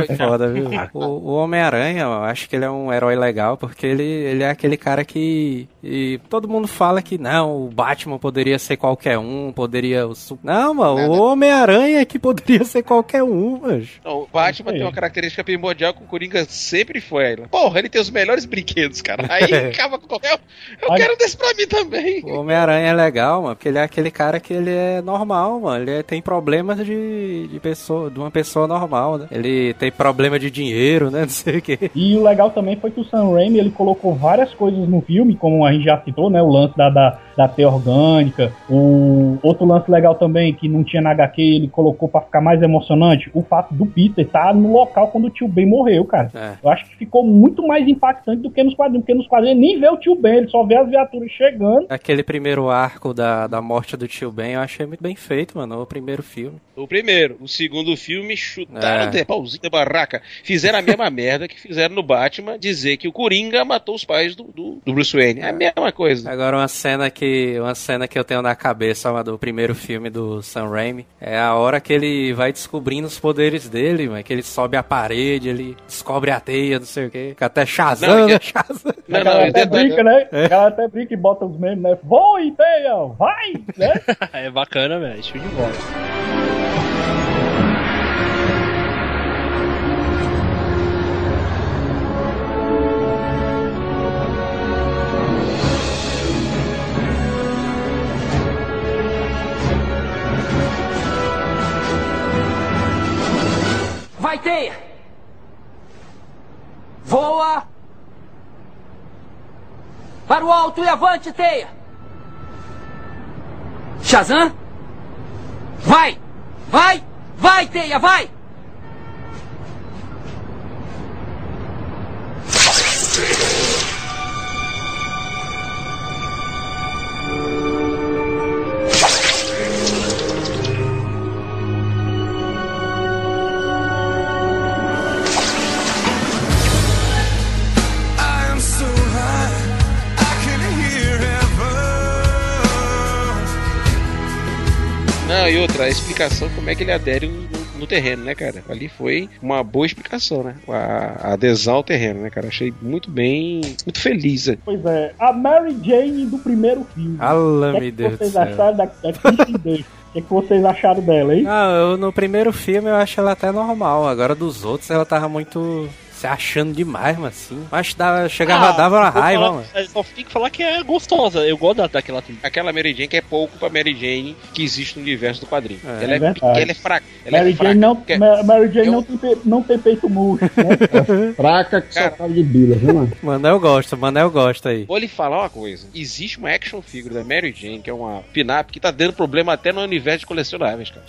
Foi foda, viu? O, o Homem-Aranha, eu acho que ele é um herói legal, porque ele, ele é aquele cara que. E todo mundo fala que não, o Batman poderia ser qualquer um, poderia. O, Su- não, mano, o Nada. Homem-Aranha é que poderia ser qualquer um, mano. Não, o Batman É. tem uma característica primordial que o Coringa sempre foi. Porra, ele tem os melhores brinquedos, cara. Aí [LAUGHS] acaba com qualquer. Eu Olha- quero desse pra mim também. O Homem-Aranha é legal, mano, porque ele é aquele cara que ele é normal, mano. Ele é- tem problemas de, de pessoa, de uma pessoa normal, né? Ele tem problema de dinheiro, né? [LAUGHS] Não sei o quê. E o legal também foi que o Sam Raimi ele colocou várias coisas no filme, como a gente já citou, né? O lance da, da, da teia orgânica. O outro lance legal também, que não tinha na HQ, ele colocou pra ficar mais emocionante, o fato do Peter estar no local quando o tio Ben morreu, cara. É. Eu acho que ficou muito mais impactante do que nos quadrinhos, porque nos quadrinhos ele nem vê o tio Ben, ele só vê as viaturas chegando. Aquele primeiro arco da, da morte do tio Ben, eu achei muito bem feito, mano. O primeiro filme. O primeiro. O segundo filme chutaram É. de pauzinho da barraca. Fizeram a mesma [LAUGHS] merda que fizeram no Batman, dizer que o Coringa matou os pais do, do, do Bruce Wayne. É a mesma coisa. Agora uma cena que uma cena que eu tenho na cabeça uma do primeiro filme do Sam Raimi é a hora que ele vai descobrindo os poderes dele, mano, que ele sobe a parede, ele descobre a teia, não sei o que, fica até Shazam, Não, né? Shazam. Não, Ela não, até detalhe- brinca, né? Ela até brinca e bota os memes, né? Voe, teia, vai, né? [LAUGHS] é bacana, velho. Show de bola. Vai, teia! Voa! Para o alto e avante, teia! Shazam! Vai! Vai! Vai, teia, vai! Não, e outra, a explicação como é que ele adere no, no terreno, né, cara? Ali foi uma boa explicação, né? A, a adesão ao terreno, né, cara? Achei muito bem, muito feliz. né? Pois é, a Mary Jane do primeiro filme. Meu é que Deus do vocês céu. acharam da, da? O que, é que vocês acharam dela, hein? Ah, eu, no primeiro filme eu acho ela até normal. Agora dos outros ela tava muito se achando demais, mas assim. Mas dava, chegava, Ah, dava uma raiva, falar- mano. é, Só tem que falar que é gostosa. Eu gosto da- daquela atriz. Aquela Mary Jane que é pouco pra Mary Jane que existe no universo do quadrinho. É, ela, é, é ela é fraca. Ela Mary é fraca. Jane, não, porque- Mary Jane eu- não, tem, não tem peito murcho, né? [LAUGHS] Fraca que só Cara. cara de bila, viu, mano? Manel gosta, Manel gosta aí. Vou lhe falar uma coisa. Existe uma action figure da Mary Jane, que é uma pin-up, que tá dando problema até no universo de colecionáveis, cara.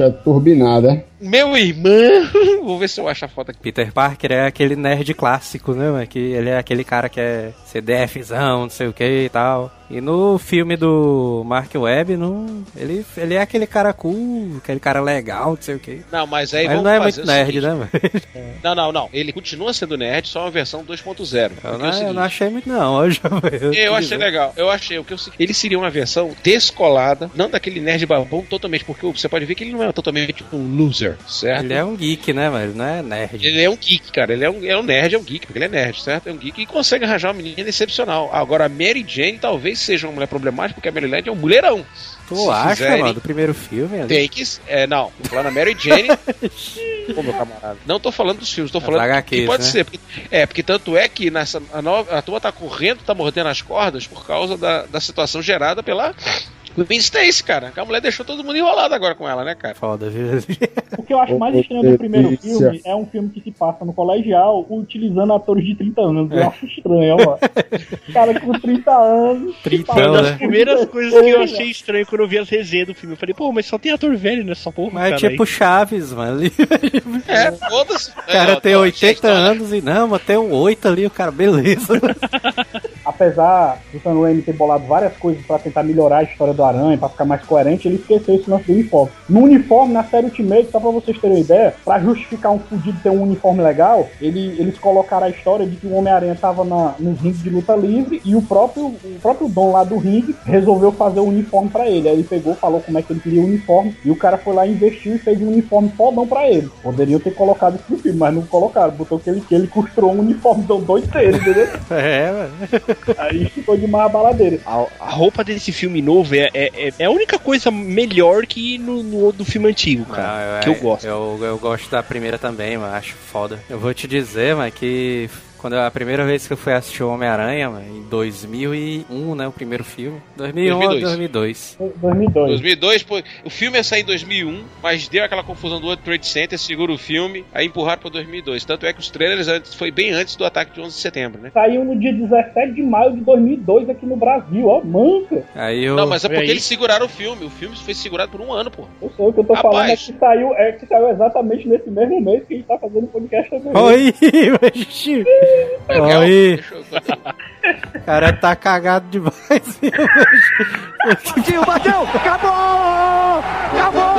É turbinada, é? Meu irmão! [LAUGHS] Vou ver se eu acho a foto aqui. Peter Parker é aquele nerd clássico, né? Que ele é aquele cara que é CDFzão, não sei o que e tal. E no filme do Mark Webb, não, ele, ele é aquele cara cool, aquele cara legal, não sei o que. Não, mas aí Mas ele vamos não é muito nerd, seguinte. né, [LAUGHS] mano? Não, não, não. Ele continua sendo nerd, só uma versão 2.0. Eu Porque é não, eu não achei muito não, hoje [LAUGHS] eu, Eu achei legal, eu achei. O que eu, ele seria uma versão descolada, não daquele nerd babão totalmente, porque você pode ver que ele não é totalmente um loser, certo? Ele é um geek, né, mano? Ele não é nerd. Ele é um geek, cara. Ele é um, é um nerd, é um geek, porque ele é nerd, certo? É um geek e consegue arranjar uma menina excepcional. Agora, a Mary Jane talvez seja uma mulher problemática, porque a Mary Jane é um mulherão. Tu Se acha, fizerem- mano, do primeiro filme ali? Tem que. É, não, tô falando a Mary Jane. [LAUGHS] Ô, meu camarada. Não tô falando dos filmes, tô falando que HQs, pode né? ser. Porque, é, porque tanto é que nessa, a, nova, a turma tá correndo, tá mordendo as cordas por causa da, da situação gerada pela Queen Stacy, cara. Que a mulher deixou todo mundo enrolado agora com ela, né, cara? Foda, viu? O que eu acho mais estranho do primeiro filme é um filme que se passa no colegial utilizando atores de 30 anos. Eu acho estranho, ó. [LAUGHS] Cara com 30 anos. que Tritão, fala Uma né? das das primeiras coisas que eu achei estranho quando eu vi as resenhas do filme. Eu falei, pô, mas só tem ator velho nessa porra. Mas é cara, tipo Chaves, mano. Ali, É, foda-se. O cara É, tem ó, 80 história- anos e não, mas tem um 8 ali, o cara, beleza. [LAUGHS] apesar do Sam Raimi ter bolado várias coisas pra tentar melhorar a história do Aranha, pra ficar mais coerente, ele esqueceu esse lance do uniforme. No uniforme, na série Ultimate, só pra vocês terem uma ideia, pra justificar um fudido ter um uniforme legal, ele- eles colocaram a história de que o Homem-Aranha tava na, nos rings de luta livre e o próprio, o próprio dono lá do ringue resolveu fazer o uniforme pra ele. Aí ele pegou, falou como é que ele queria o uniforme e o cara foi lá, investiu e fez um uniforme fodão pra ele. Poderiam ter colocado isso no filme, mas não colocaram. Botou que ele, que ele costurou um uniforme do dois dele, entendeu? [LAUGHS] É, mano. Aí ficou de uma baladeira. A, a roupa desse filme novo é, é, é- é a única coisa melhor que no, no do filme antigo, cara. Não, que eu gosto. Eu, eu gosto da primeira também, mano. Acho foda. Eu vou te dizer, mano, que quando eu- a primeira vez que eu fui assistir o Homem-Aranha, mano, em 2001, né? O primeiro filme. 2001 ou 2002. 2002. 2002. 2002, pô, o filme ia sair em 2001, mas deu aquela confusão do World Trade Center, segura o filme, aí empurraram pra 2002. Tanto é que os trailers antes, foi bem antes do ataque de 11 de setembro, né? Saiu no dia 17 de maio de 2002 aqui no Brasil, ó, manca. Aí eu. Não, mas é porque aí. eles seguraram o filme. O filme foi segurado por um ano, pô. Eu sei o que eu tô Rapaz. falando é que saiu, é que saiu exatamente nesse mesmo mês que a gente tá fazendo o podcast também. Oi, [LAUGHS] Deixa eu- o cara tá cagado demais. Bateu, bateu! Acabou! Acabou!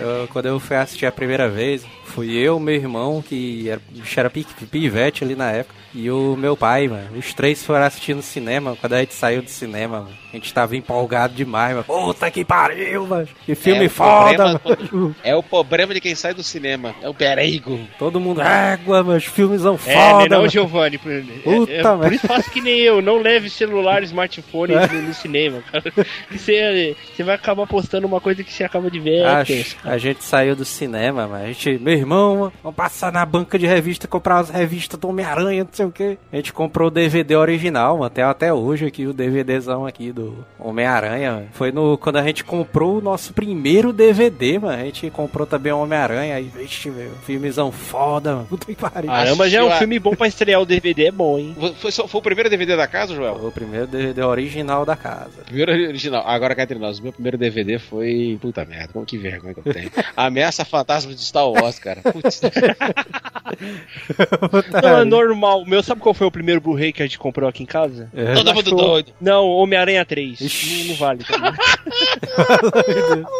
Eu- quando eu fui assistir a primeira vez, fui eu, meu irmão, que era, era pi- pivete ali na época, e o meu pai, mano. Os três foram assistir no cinema. Quando a gente saiu do cinema, mano, a gente tava empolgado demais, mano. Puta que pariu, mano. Que filme É foda, problema mano. É o problema de quem sai do cinema. É o perigo. Todo mundo, égua, mano. Os filmes são É, foda, não, mano. Giovanni. por- Puta é, é, por isso faça que nem eu, não leve celular, smartphone É. no, no cinema, cara. [LAUGHS] Você, você vai acabar postando uma coisa que você acaba de ver. é Acho, a gente saiu do cinema, mas a gente, meu irmão, mano, vamos passar na banca de revista, comprar as revistas do Homem-Aranha, não sei o que. A gente comprou o DVD original, mano, tem até hoje aqui o DVDzão aqui do Homem-Aranha. Foi no quando a gente comprou o nosso primeiro DVD, mano. A gente comprou também o Homem-Aranha, aí, vixe, meu, filmezão foda, mano. Puta que pariu. Caramba, já é um filme bom pra estrear o DVD, é bom, hein? Foi, só- foi o primeiro DVD da casa, Joel? Foi o primeiro DVD original da casa. Primeiro original. Agora cá entre nós, meu primeiro DVD foi. Puta merda, como que vergonha que eu tenho. Ameaça Fantasma de Star Wars, cara. Putz. [LAUGHS] [LAUGHS] Não, é normal. Meu, sabe qual foi o primeiro Blu-ray que a gente comprou aqui em casa? É. Todo mundo doido. Não, Homem-Aranha 3. Ixi. Não, não vale. Tá? [LAUGHS]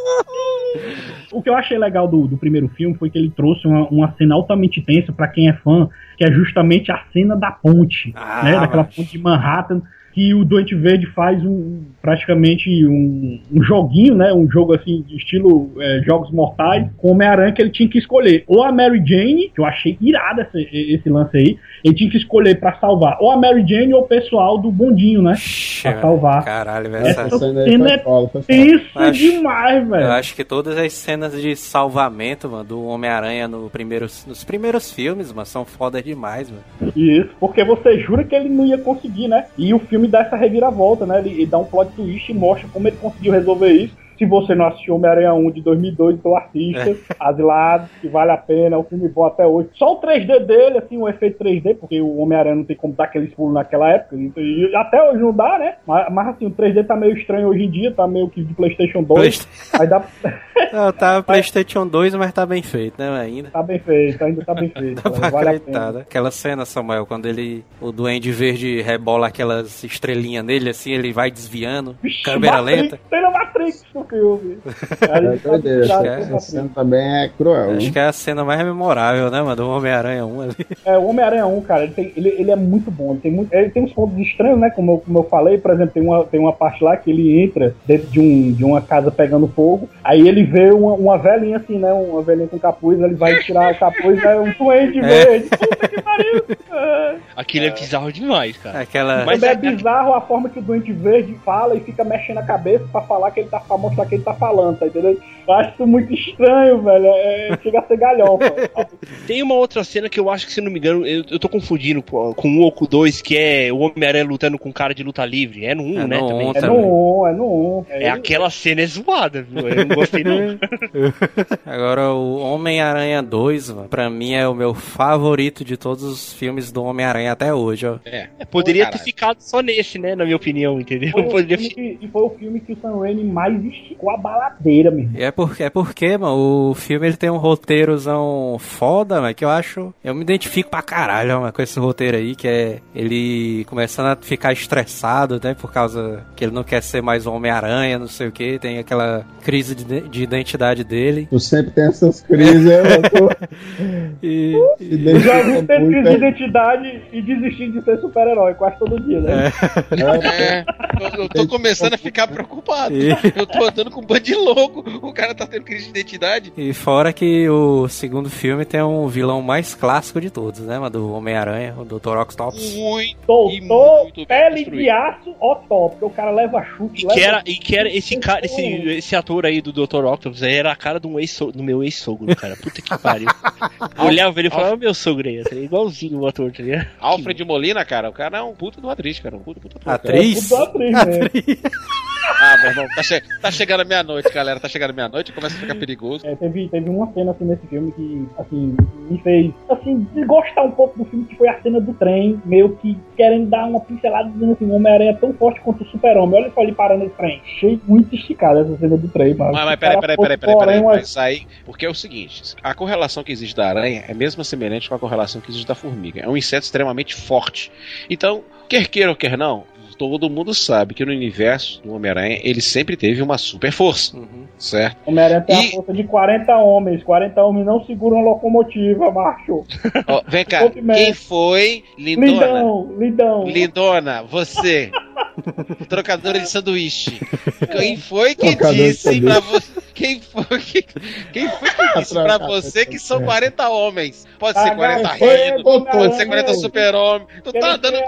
O que eu achei legal do, do primeiro filme foi que ele trouxe uma, uma cena altamente tensa pra quem é fã, que é justamente a cena da ponte, Ah, né? Daquela mas- ponte de Manhattan, que o Doente Verde faz um praticamente um, um joguinho, né? Um jogo assim de estilo é, jogos mortais com o Homem-Aranha que ele tinha que escolher ou a Mary Jane, que eu achei irada esse, esse lance aí, ele tinha que escolher pra salvar ou a Mary Jane ou o pessoal do bondinho, né? Pra salvar. Caralho, velho. Essa essa- cena é. Isso Acho- demais, velho. Eu acho que todas as cenas de salvamento, mano, do Homem-Aranha no primeiros, nos primeiros filmes, mano, são foda demais, mano. Isso, porque você jura que ele não ia conseguir, né? E o filme dá essa reviravolta, né? Ele, ele dá um plot twist e mostra como ele conseguiu resolver isso. Se você não assistiu Homem-Aranha 1 de 2002, então assista, asilado, que vale a pena, é um filme bom até hoje. Só o 3D dele, assim, o efeito 3D, porque o Homem-Aranha não tem como dar aqueles pulos naquela época, e, até hoje não dá, né? Mas, mas, assim, o 3D tá meio estranho hoje em dia, tá meio que de Playstation 2, Playsta- aí dá, [LAUGHS] Não, tá [LAUGHS] PlayStation 2, mas tá bem feito, né, ainda. tá bem feito, ainda tá bem feito, [LAUGHS] Dá pra vale a acreditar, pena. né? Aquela cena, Samuel, quando ele, o Duende Verde rebola aquelas estrelinhas nele, assim, ele vai desviando, Vixe, câmera Matrix, lenta. Tem na Matrix filme. É tá doideira, ligado, é, tem essa cena também é cruel. Acho que é a cena mais memorável, né, mano, do Homem-Aranha 1 ali. [LAUGHS] É, o Homem-Aranha 1, cara, ele, tem- ele, ele é muito bom. Ele tem, muito, ele tem uns pontos estranhos, né? Como eu, como eu falei, por exemplo, tem uma, tem uma parte lá que ele entra dentro de, um, de uma casa pegando fogo. Aí ele vê uma, uma velhinha assim, né? Uma velhinha com capuz, ele vai tirar o capuz, é um duende verde. Puta que pariu! É. Aquilo é bizarro demais, cara. Aquela. Mas é- é bizarro a forma que o Duende Verde fala e fica mexendo a cabeça pra falar que ele tá pra mostrar que ele tá falando, tá entendendo? Eu acho muito estranho, velho. É, chega a ser galhofa. [LAUGHS] Tem uma outra cena que eu acho que, se não me engano, eu, eu tô confundindo com com um ou com dois, que é o Homem-Aranha lutando com um cara de luta livre. É no 1, É né? no também. um É também. no 1, é no 1. É aquela cena é zoada, viu? Eu não gostei não. [LAUGHS] Agora, o Homem-Aranha 2, mano, pra mim é o meu favorito de todos os filmes do Homem-Aranha até hoje, ó. É. Poderia Caralho. ter ficado só nesse, né? Na minha opinião, entendeu? Foi o, Poderia e foi o filme que o Sam Raimi mais esticou a baladeira, meu irmão. E é porque, é porque, mano, o filme ele tem um roteirozão foda, mano, que eu acho. Eu me identifico pra caralho, mano, com esse roteiro aí, que é ele começando a ficar estressado, né, por causa que ele não quer ser mais o Homem-Aranha, não sei o que, tem aquela crise de, de identidade dele. Tu sempre tem essas crises, [LAUGHS] eu tô E. e- já vi ter crise de é. identidade e desistir de ser super-herói quase todo dia, né? É, eu, eu tô começando a ficar preocupado. E- Eu tô andando com um bando de louco. O cara tá tendo crise de identidade. E fora que o segundo filme tem um vilão mais clássico de todos, né, mano? Do Homem-Aranha, o Dr. Octopus. Muito. Doutor muito Pele de Aço porque o cara leva chute, E leva... que, era, e que era esse cara, esse, esse ator aí do Dr. Octopus aí era a cara do, ex do meu ex-sogro, cara. Puta que pariu. Olhava ele e falava, meu sogro aí, ligado? igualzinho o ator, tá ligado? Alfred Molina, cara, o cara é um puta do atriz, cara. Um puta, puta, puta. Atriz? Tudo atriz, né? Ah, meu irmão, tá, che- tá chegando a meia-noite, galera. Tá chegando meia-noite, começa a ficar perigoso. É, teve, teve uma cena assim nesse filme que, assim, me fez, assim, desgostar um pouco do filme, que foi a cena do trem, meio que querendo dar uma pincelada, dizendo assim, o Homem-Aranha é tão forte quanto o super-homem. Olha só ele parando nesse trem. Achei muito esticada essa cena do trem, mano. Mas, mas peraí, peraí, peraí, peraí, peraí. uma- Mas aí, porque é o seguinte: a correlação que existe da aranha é mesmo semelhante com a correlação que existe da formiga. É um inseto extremamente forte. Então, quer queira ou quer não, todo mundo sabe que no universo do Homem-Aranha ele sempre teve uma super força, certo? Homem-Aranha tem E- a força de 40 homens. 40 homens não seguram a locomotiva, macho. Ó, vem cá, quem foi Lindona? Lindão, lindão. Lindona, você, [LAUGHS] [LAUGHS] trocadora de sanduíche. Quem foi que Trocadora de disse pra você? Quem foi que, quem foi que [LAUGHS] disse pra você que são sanduíche. 40 homens? Pode ser 40 Agora, reinos, pode ser Homem-Aranha. 40 super-homens. Tu tá dando.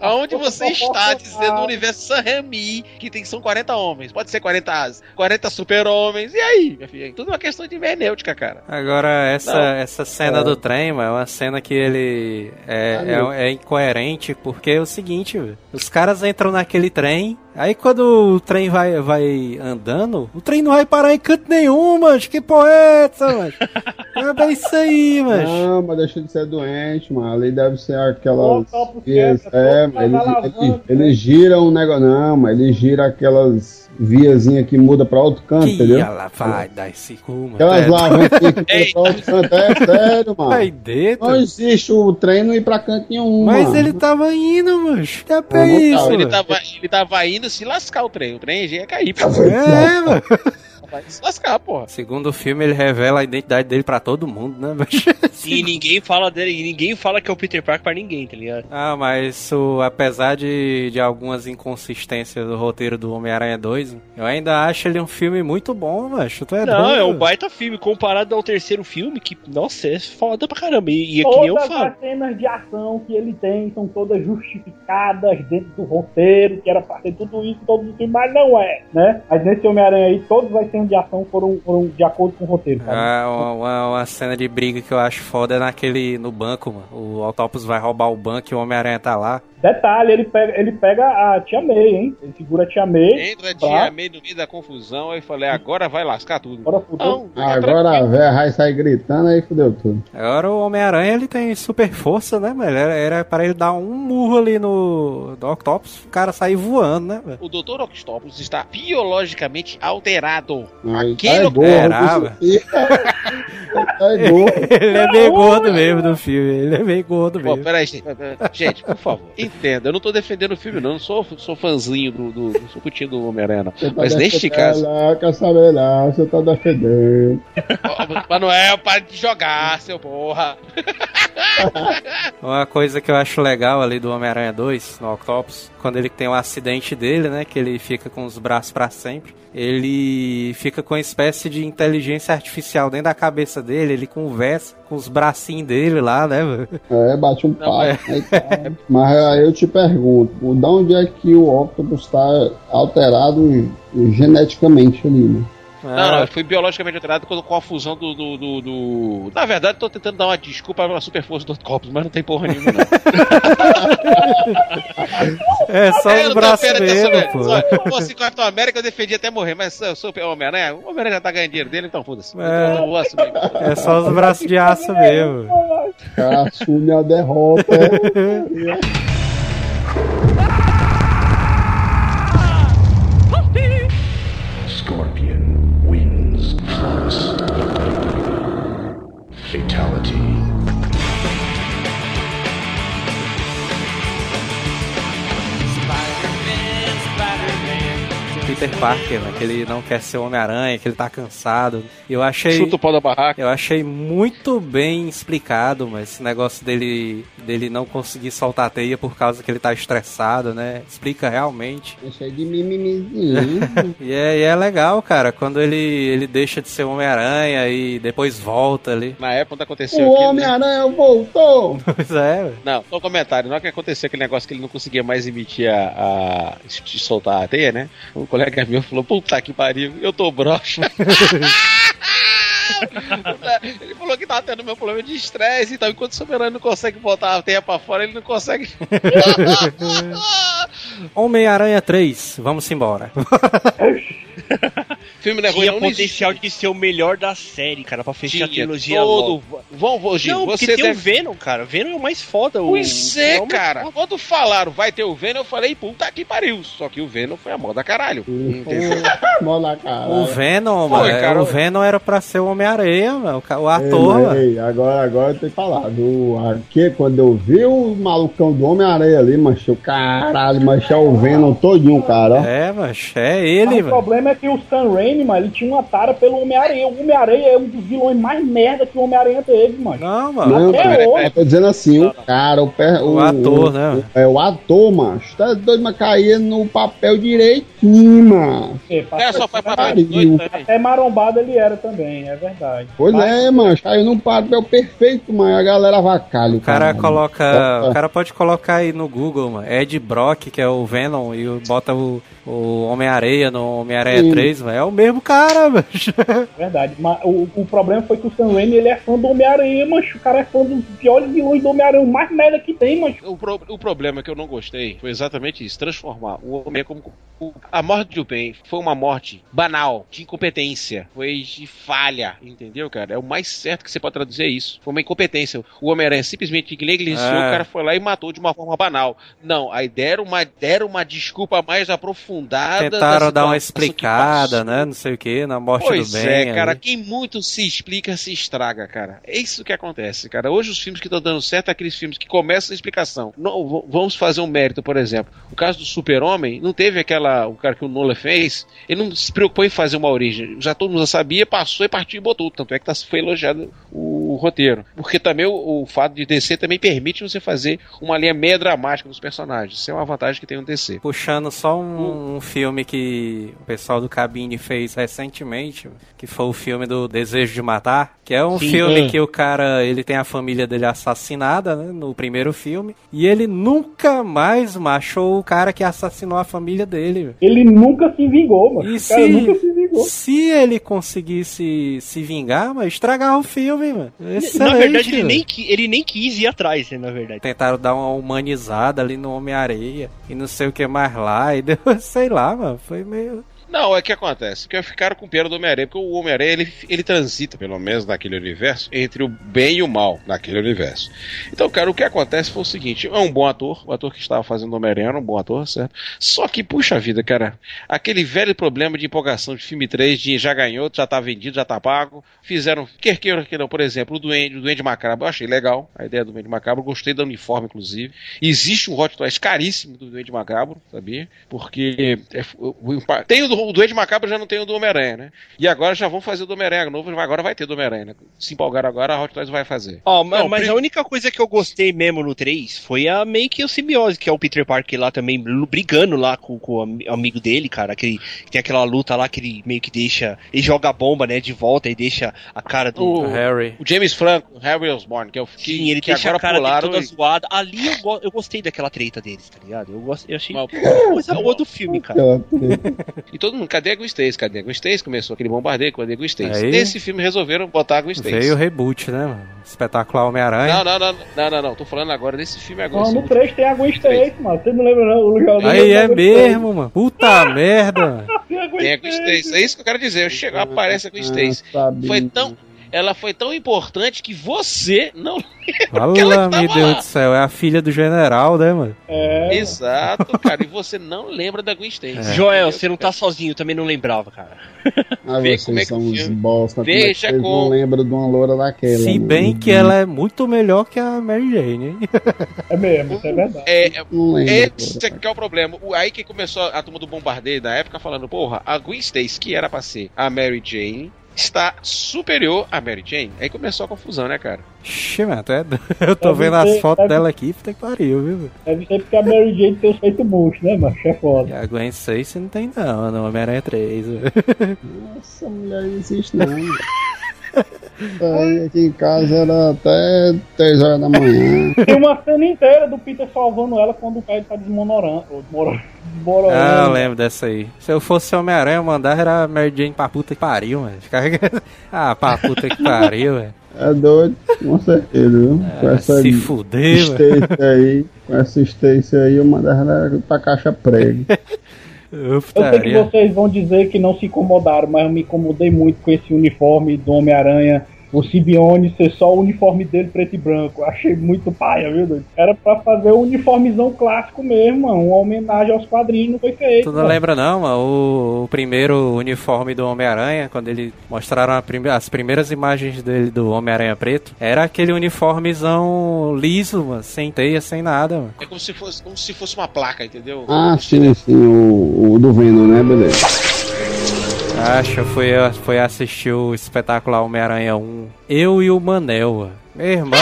Aonde você está dizendo no universo San Remi que tem, são 40 homens? Pode ser 40 asas, 40 super-homens. E aí, minha filha? Tudo uma questão de hermenêutica, cara. Agora, essa, Não. essa cena do trem, mano, é uma cena que ele é, é, é incoerente, porque é o seguinte, os caras entram naquele trem, aí quando o trem vai, vai andando, o trem não vai parar em canto nenhum, mano, que porra é essa, mano? É bem isso aí, mano. Não, mas deixa de ser doente, mano. Ali deve ser aquelas. Vias- centro, é, volta mas na ele, alavanca, ele, ele gira um negócio. Não, mas ele gira aquelas viazinhas que muda pra outro canto, Que entendeu? ela vai dar esse cu, mano. Aquelas É, alavanquinhas que muda pra outro canto. É sério, Vai mano. dentro. Não existe o trem não ir pra canto nenhum. Mas mano. ele tava indo, mano. Que não é isso, tava. Ele mano? tava, ele tava indo se lascar o trem. O trem já ia cair. É, mano. Vai se lascar, porra. Segundo o filme, ele revela a identidade dele pra todo mundo, né? [LAUGHS] E ninguém fala dele, e ninguém fala que é o Peter Parker pra ninguém, tá ligado? Ah, mas isso, apesar de, de algumas inconsistências do roteiro do Homem-Aranha 2, eu ainda acho ele um filme muito bom, macho. Tu é Não, doido? é um baita filme comparado ao terceiro filme, que, nossa, é foda pra caramba. E, e é que nem eu Todas falo. as cenas de ação que ele tem são todas justificadas dentro do roteiro, que era pra ter tudo isso todos os filmes, mas não é, né? Mas nesse Homem-Aranha aí, todas as cenas de ação foram, foram de acordo com o roteiro, sabe? Ah, uma, uma- uma cena de briga que eu acho foda é naquele, no banco, mano. O Octopus vai roubar o banco e o Homem-Aranha tá lá. Detalhe, ele pega, ele pega a Tia May, hein? Ele segura a Tia May. Entra a pra- tia meio no meio da confusão, aí falei, agora vai lascar tudo. Não, fica Agora a véia vai sair gritando, aí fudeu tudo. Agora o Homem-Aranha ele tem super força, né, mano? Era, era pra ele dar um murro ali no, no Octopus, o cara sair voando, né, velho? O Dr. Octopus está biologicamente alterado. Aí Aquele tá gordo, gordo. Ele é meio gordo mesmo no filme, ele é meio gordo Pô, mesmo. peraí, gente. Gente, por favor, entenda. Eu não tô defendendo o filme, não. Eu não sou, sou fãzinho do, do, não sou putinho do Homem-Aranha, não. Tá Mas neste caso. Lá, quer saber lá, você tá defendendo. Ó, Manuel, para de jogar, seu porra. [LAUGHS] Uma coisa que eu acho legal ali do Homem-Aranha 2, no Octopus, quando ele tem o acidente dele, né, que ele fica com os braços pra sempre, ele fica com uma espécie de inteligência artificial dentro da cabeça dele, ele conversa com os bracinhos dele lá, né? É, bate um papo. é. tá. Mas aí eu te pergunto, de onde é que o Octopus tá alterado geneticamente ali, né? Não, não, ele foi biologicamente alterado com, com a fusão do, do, do, do- Na verdade, tô tentando dar uma desculpa pra super força do Octopus, mas não tem porra nenhuma, não. É só Eu os não tô braços apenas mesmo, pô. velho. Se fosse Capitão América, eu defendia até morrer, mas eu sou o Homem-Aranha. O Homem-Aranha já tá ganhando dinheiro dele, então foda-se. É. Eu assumir. É só os braços de aço mesmo. Assume a derrota. [LAUGHS] Peter Parker, né, que ele não quer ser Homem-Aranha, que ele tá cansado. Eu achei... Chuta o pau da barraca. Eu achei muito bem explicado, mas esse negócio dele, dele não conseguir soltar a teia por causa que ele tá estressado, né? Explica realmente. Deixa aí de mimimizinho. [LAUGHS] E é, e é legal, cara, quando ele, ele deixa de ser Homem-Aranha e depois volta ali. Na época, quando aconteceu o né? Homem-Aranha voltou! [LAUGHS] Pois é. Não, só um comentário. Na hora que aconteceu aquele negócio que ele não conseguia mais emitir a. a de soltar a teia, né? Um colega meu falou: Puta que pariu, eu tô broxa. [LAUGHS] ele falou que tava tendo meu problema de estresse, então enquanto o Soberano não consegue botar a teia pra fora, ele não consegue. [LAUGHS] Homem-Aranha 3, vamos embora. Filme não é ruim, Tinha não, não existe. potencial de ser o melhor da série, cara, pra fechar a Tinha trilogia todo. logo. Vão, vão, Gil, Não, porque você tem deve... o Venom, cara. O Venom é o mais foda. Pois o... é, o- cara. Quando falaram vai ter o Venom, eu falei, puta que pariu. Só que o Venom foi a moda caralho. Entendeu? Mola cara. O Venom, Foi, mano, é, cara. o Venom era pra ser o Homem-Areia, mano, o o ator, Ei, mano. ei, agora, agora eu tenho que falar. Do, aqui, quando eu vi o malucão do Homem-Areia ali, manchou, caralho, manchou o Venom todinho, cara. É, mancho, é Mas ele, o mano. problema é que o Sam Raimi, mano, ele tinha uma tara pelo Homem-Aranha. O Homem-Aranha é um dos vilões mais merda que o Homem-Aranha teve, mano. Não, mano. Não, até cara, hoje. eu tô dizendo assim, o cara, o, per- O ator, né? É o ator, macho. Tá doido, mas caía no papel direitinho, mano. É, É, só faz papel doido também. Até marombado ele era também, é verdade. Pois Mas- é, macho. Caiu num papel perfeito, mano. A galera vacalha. O cara coloca. Bota- O cara pode colocar aí no Google, mano. Ed Brock, que é o Venom, e o- bota o, o Homem-Areia no Homem-Aranha Sim. 3, mano. É o mesmo cara, mano. Verdade. Mas o, o problema foi que o Sam Raimi, ele é fã do Homem-Aranha, mancho. O cara é fã dos piores vilões do Homem-Aranha, o mais merda que tem, mancho. O, pro- o problema que eu não gostei foi exatamente isso: transformar o homem como. o- a morte de Ben foi uma morte banal, de incompetência, foi de falha, entendeu, cara? É o mais certo que você pode traduzir é isso. Foi uma incompetência. O Homem-Aranha simplesmente negligenciou, É. o cara foi lá e matou de uma forma banal. Não, aí deram uma, deram uma desculpa mais aprofundada. Tentaram da dar uma explicada, né? Não sei o que, na morte Pois do bem. é, cara, quem muito se explica se estraga, cara. É isso que acontece, cara. Hoje os filmes que estão dando certo é aqueles filmes que começam a explicação. Não, vamos fazer um mérito, por exemplo. O caso do Super-Homem, não teve aquela. O cara que o Nolan fez, ele não se preocupou em fazer uma origem. Já todo mundo sabia, passou e partiu e botou. Tanto é que tá, foi elogiado o, roteiro. Porque também o, o fato de DC também permite você fazer uma linha meia dramática dos personagens. Isso é uma vantagem que tem no DC. Puxando só um, um filme que o pessoal do Cabine fez recentemente, que foi o filme do Desejo de Matar, que é um Sim. filme É. que o cara, ele tem a família dele assassinada, né, no primeiro filme, e ele nunca mais machou o cara que assassinou a família dele. Ele nunca se vingou, mano. E o cara nunca se se, vingou. se ele conseguisse se vingar, mas estragar o filme, mano. Excelente, Na verdade, ele nem, ele nem quis ir atrás, né, na verdade. Tentaram dar uma humanizada ali no Homem-Areia e não sei o que mais lá, e deu, [LAUGHS] sei lá, mano, foi meio. Não, é que acontece, porque ficaram com pena do Homem-Aranha, porque o Homem-Aranha ele, ele transita, pelo menos naquele universo, entre o bem e o mal naquele universo. Então, cara, o que acontece foi o seguinte: é um bom ator, o ator que estava fazendo o Homem-Aranha era um bom ator, certo? Só que, puxa vida, cara, aquele velho problema de empolgação de filme 3, de já ganhou, já tá vendido, já tá pago. Fizeram, quer queira que não, por exemplo, o Duende, o Duende Macabro, eu achei legal a ideia do Duende Macabro, gostei do uniforme, inclusive. Existe um Hot Toys caríssimo do Duende Macabro, sabia? Porque é, o- o impa- o do Macabro, já não tem o do Homem-Aranha, né? E agora já vão fazer o do Homem-Aranha novo, agora vai ter do Homem-Aranha, né? Se empolgaram agora, a Hot Toys vai fazer. Ó, Não, mas pri- a única coisa que eu gostei mesmo no 3 foi a meio que o simbiose, que é o Peter Parker lá também brigando lá com, com o am- amigo dele, cara. Aquele, que tem aquela luta lá que ele meio que deixa. Ele joga a bomba, né, de volta e deixa a cara do. O- Harry. O James Franco, o Harry Osborn, que é o que, Sim, ele que deixa agora a cara pularam toda e- zoada. Ali eu, go- eu gostei daquela treta deles, tá ligado? Eu, gost, eu achei Mas- [LAUGHS] coisa boa do filme, cara. E todo mundo, cadê a Gwen Stacy? Cadê a Gwen Stacy? Começou aquele bombardeio, cadê a Gwen Stacy? Aí- Nesse filme resolveram botar a Gwen Stacy. Veio o reboot, né, mano? Espetacular Homem-Aranha. Não, não, não, não, não, não, tô falando agora desse filme agora. Não, no 3 tem a Gwen Stacy, mano. Você não lembra, não? O lugar Aí é mesmo, mano. Puta [LAUGHS] merda. Tem a Gwen Stacy. É isso que eu quero dizer. Chegou, aparece a Gwen Stacy. Ah. Foi tão, ela foi tão importante que você não [LAUGHS] ela Fala, tava meu Deus lá. do céu. É a filha do general, né, mano? É, Exato, cara, e você não lembra da Gwen Stacy. É. Joel, você não tá sozinho, também não lembrava, cara. Ah, Vê vocês como é que são uns bosta. Como é que Veja vocês como- não lembram de uma loura daquela? Se bem que ela é muito melhor que a Mary Jane, hein? é mesmo, isso é verdade. É, é, Não lembro. esse é que é o problema. Aí que começou a turma do bombardeio da época falando, porra, a Gwen Stacy, que era pra ser a Mary Jane, está superior à Mary Jane. Aí começou a confusão, né, cara? Ixi, mano, tu é doido. eu tô Deve vendo as ser- fotos deve- dela aqui, puta que pariu, viu? Deve ser porque a Mary Jane tem os feitos bucho, né, mano? É E foda. a Gwen Stacy não tem não, no Homem-Aranha 3. Essa mulher não existe, não. [LAUGHS] Aí aqui em casa era até 3 horas da manhã. Tem uma cena inteira do Peter salvando ela quando o pai tá desmonorando. ah, eu lembro dessa aí. Se eu fosse Homem-Aranha, eu mandava era Mary Jane pra puta que pariu, mano. [LAUGHS] Ah, pra puta que pariu, velho. É doido, com certeza, viu? com Ah, essa se fuder, aí, com essa aí, eu mandava ela pra caixa prego. [LAUGHS] Eu sei que vocês vão dizer que não se incomodaram, mas eu me incomodei muito com esse uniforme do Homem-Aranha. O Sibione ser só o uniforme dele preto e branco. Achei muito paia, viu, doido? Era pra fazer o uniformezão clássico mesmo, mano. Uma homenagem aos quadrinhos, não foi feito. Tu não mano. lembra não, mano? O, o primeiro uniforme do Homem-Aranha, quando ele mostraram a prime- as primeiras imagens dele do Homem-Aranha preto, era aquele uniformezão liso, mano, sem teia, sem nada, mano. É como se fosse, como se fosse uma placa, entendeu? Ah, sim, sim, o, o do Venom, né, beleza. Acho, foi, foi assistir o espetacular Homem-Aranha 1. Eu e o Manel. Meu irmão.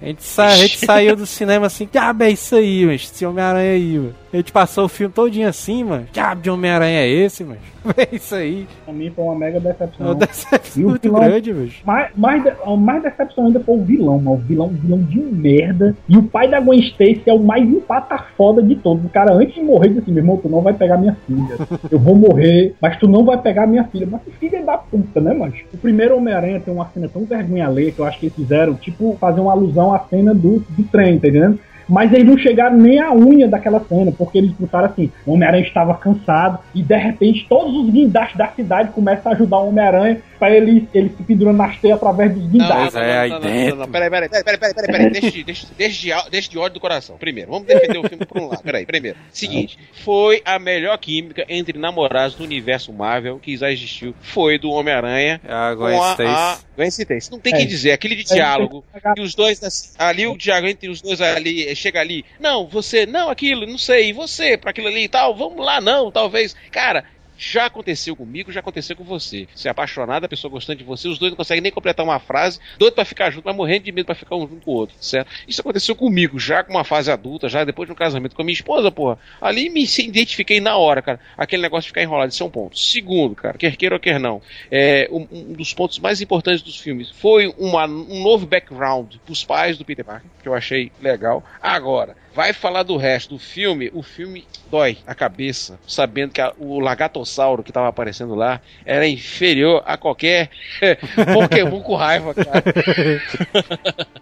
A gente, sa- a gente saiu do cinema assim, diabo é isso aí, mano. Esse Homem-Aranha aí, mano. A gente passou o filme todinho assim, mano. Diabo de Homem-Aranha é esse, mano? [LAUGHS] É isso aí. Pra mim foi uma mega decepção. Uma decepção muito vilão- grande, mano. Mais, mais, mais decepção ainda foi o vilão, mano. O vilão, vilão de merda. E o pai da Gwen Stacy é o mais empata foda de todos. O cara, antes de morrer, disse assim: meu irmão, tu não vai pegar minha filha. Eu vou morrer, mas tu não vai pegar minha filha. Mas que filha da puta, né, mano? O primeiro Homem-Aranha tem uma cena tão vergonha alheia que eu acho que eles fizeram, tipo, fazer uma alusão à cena do, do trem, tá entendendo? Mas eles não chegaram nem à unha daquela cena, porque eles botaram assim: o Homem-Aranha estava cansado e de repente todos os guindastes da cidade começam a ajudar o Homem-Aranha pra ele, ele se pendurando nas teias através dos guindastes. é, aí não, dentro. não, não, peraí, peraí, peraí, peraí, peraí, peraí, deixa, de- deixa, deixa, de, á- deixa de ódio do coração. Primeiro, vamos defender o filme por um lado. Peraí, primeiro. Seguinte, foi a melhor química entre namorados do universo Marvel que já existiu. Foi do Homem-Aranha A com a, a Stacy. Não tem É. que dizer, aquele de É, diálogo. é, E os dois, ali o diálogo entre os dois ali, chega ali, não, você, não, aquilo, não sei, você, pra aquilo ali e tal, vamos lá, não, talvez. Cara, já aconteceu comigo, já aconteceu com você. Você é apaixonado, a pessoa gostando de você, os dois não conseguem nem completar uma frase, doido pra ficar junto, mas morrendo de medo pra ficar um junto com o outro, certo? Isso aconteceu comigo, já com uma fase adulta, já depois de um casamento com a minha esposa, porra. Ali me identifiquei na hora, cara. Aquele negócio de ficar enrolado, isso é um ponto. Segundo, cara, quer queira ou quer não, é, um, um dos pontos mais importantes dos filmes foi uma- um novo background pros pais do Peter Parker, que eu achei legal. Agora, vai falar do resto do filme, o filme dói a cabeça, sabendo que a- o lagartossauro que tava aparecendo lá era inferior a qualquer [LAUGHS] Pokémon com raiva, cara. [LAUGHS]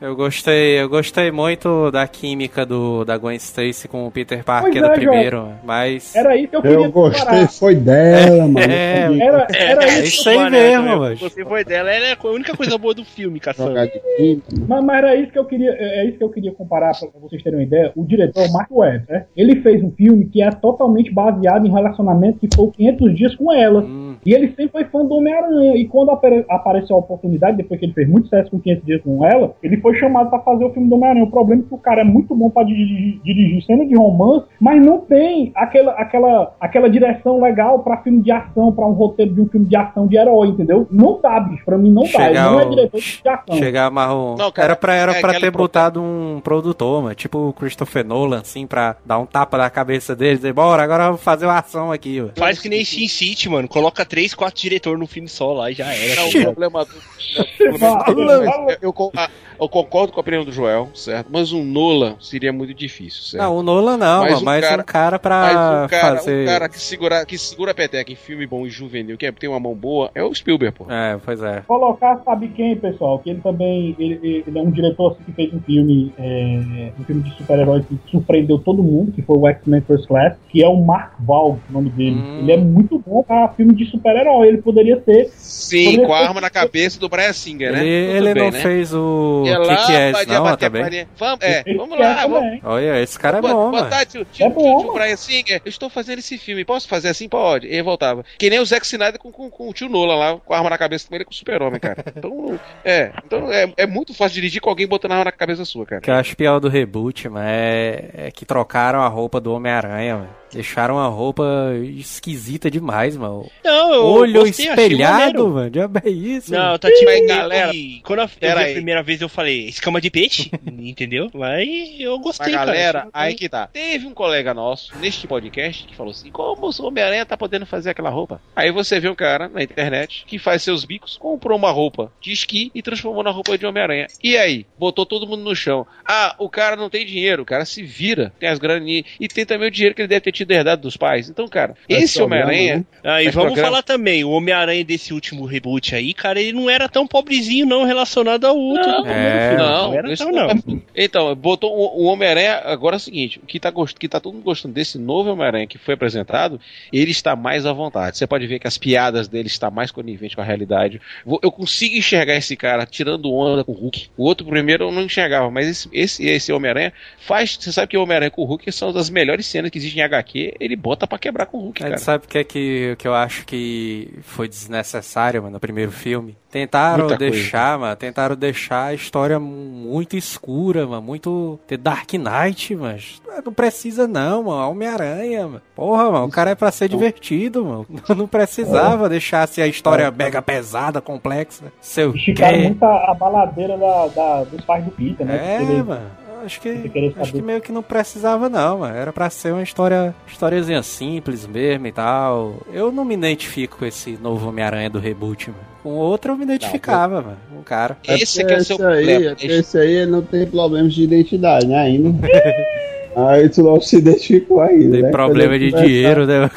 Eu gostei, eu gostei muito da química do, da Gwen Stacy com o Peter Parker Pois do é, primeiro, mas. Era isso que eu queria Eu gostei, comparar. foi dela, mano. É, de Era, era É isso. isso aí Mano, mesmo, mano. Você foi dela, ela é a única coisa boa do filme, caçando. Mas, mas era isso que eu queria, é é isso que eu queria comparar pra vocês terem uma ideia. O diretor Mark Webb, né? Ele fez um filme que é totalmente baseado em relacionamento que foi o 500 dias com ela. Hum, E ele sempre foi fã do Homem-Aranha. E quando apare- apareceu a oportunidade, depois que ele fez muito sucesso com 500 dias com ela, ele foi chamado pra fazer o filme do Homem-Aranha. O problema é que o cara é muito bom pra dirigir, dirigir cena de romance, mas não tem aquela, aquela, aquela direção legal pra filme de ação, pra um roteiro de um filme de ação de herói, entendeu? Não dá, bicho. Pra mim não dá. Ele não é diretor de ação. chegar marrom. Não, cara, era pra, era é pra ter pro- botado um produtor, mano. Tipo o Christopher Nolan, assim, pra dar um tapa na cabeça dele e dizer, bora, agora vamos fazer uma ação aqui, mano. Faz que nem Sin City, mano. Coloca três, quatro diretores no filme só lá e já era. Não, o problema do. [LAUGHS] eu, con- eu concordo com a opinião do Joel, certo? Mas um Nolan seria muito difícil, certo? Não, o Nolan não, Mas um mas cara- um cara pra Mas um cara, fazer. um cara que, segura, que segura a peteca em filme bom e juvenil, que é- tem uma mão boa, é o Spielberg, pô. É, pois é. colocar, sabe quem, pessoal? Que ele também ele, ele é um diretor assim, que fez um filme, é, um filme de super-herói que surpreendeu todo mundo, que foi o X-Men First Class, que é o Mark Wahlberg, o nome dele. Hum. Ele é muito bom pra filme de super-herói. Ele poderia ser. Sim, Poderia com a arma na cabeça do Brian Singer, né? Ele, ele bem, não né? fez o lá, que é não, também. batia. Vamos, é, vamos lá, vamos. Olha, esse cara é bom, boa tarde, tio, tio, É tio, bom, tio. Brian Singer. Eu estou fazendo esse filme. Posso fazer assim? Pode. E ele voltava. Que nem o Zack Snyder com, com, com o tio Nolan lá, com a arma na cabeça com ele com o super-homem, cara. [LAUGHS] Então, é. Então é, é muito fácil dirigir com alguém botando a arma na cabeça sua, cara. O que eu acho pior do reboot, mano, é, é que trocaram a roupa do Homem-Aranha, mano. Deixaram a roupa esquisita demais, mano. Não, eu Olho gostei, espelhado, mano. Diabo é isso? Não, tá tipo, Mas, galera, quando eu, vi a primeira vez eu falei, escama de peixe, [LAUGHS] entendeu? Mas eu Mas gostei, galera, cara. aí que tá. Teve um colega nosso neste podcast que falou assim: como o Homem-Aranha tá podendo fazer aquela roupa? Aí você vê um cara na internet que faz seus bicos, comprou uma roupa de esqui e transformou na roupa de Homem-Aranha. E aí? Botou todo mundo no chão. Ah, o cara não tem dinheiro, o cara se vira, tem as graninhas e tem também o dinheiro que ele deve ter tido herdado dos pais. Então, cara, esse Homem-Aranha. Ah, e vamos programa. falar também, o Homem-Aranha desse último reboot aí, cara, ele não era tão pobrezinho não relacionado ao outro. Não, não, é, filho. não, era, então não. Então, botou o, o Homem-Aranha. Agora é o seguinte: o que tá, gost- que tá todo mundo gostando desse novo Homem-Aranha que foi apresentado, ele está mais à vontade. Você pode ver que as piadas dele estão mais coniventes com a realidade. Eu consigo enxergar esse cara tirando onda com o Hulk. O outro primeiro eu não enxergava, mas esse, esse, esse Homem-Aranha faz. Você sabe que o Homem-Aranha com o Hulk são das melhores cenas que existem em HQ. Ele bota pra quebrar com o Hulk, Aí cara. sabe o que é que, que eu acho que foi desnecessário, mano, no primeiro filme? Tentaram Muita coisa. deixar, mano, tentaram deixar a história muito escura, mano, muito... The Dark Knight, mas não precisa não, mano, Homem-Aranha, mano. Porra, mano, o cara é pra ser divertido, mano. [LAUGHS] Não precisava deixar assim, a história mega pesada, complexa, sei o Esticaram quê. muito a, baladeira da, da- dos pais do Peter, né? É, mano. Acho que, acho que meio que não precisava não, mano. Era pra ser uma história, historiazinha simples mesmo e tal. Eu não me identifico com esse novo Homem-Aranha do reboot, mano. Com o outro eu me identificava, mano. Com o cara. Esse É que é o seu esse aí, problema. Esse aí não tem problemas de identidade, né, ainda. [LAUGHS] aí tu não se identificou ainda. Tem né? problema de dinheiro, né?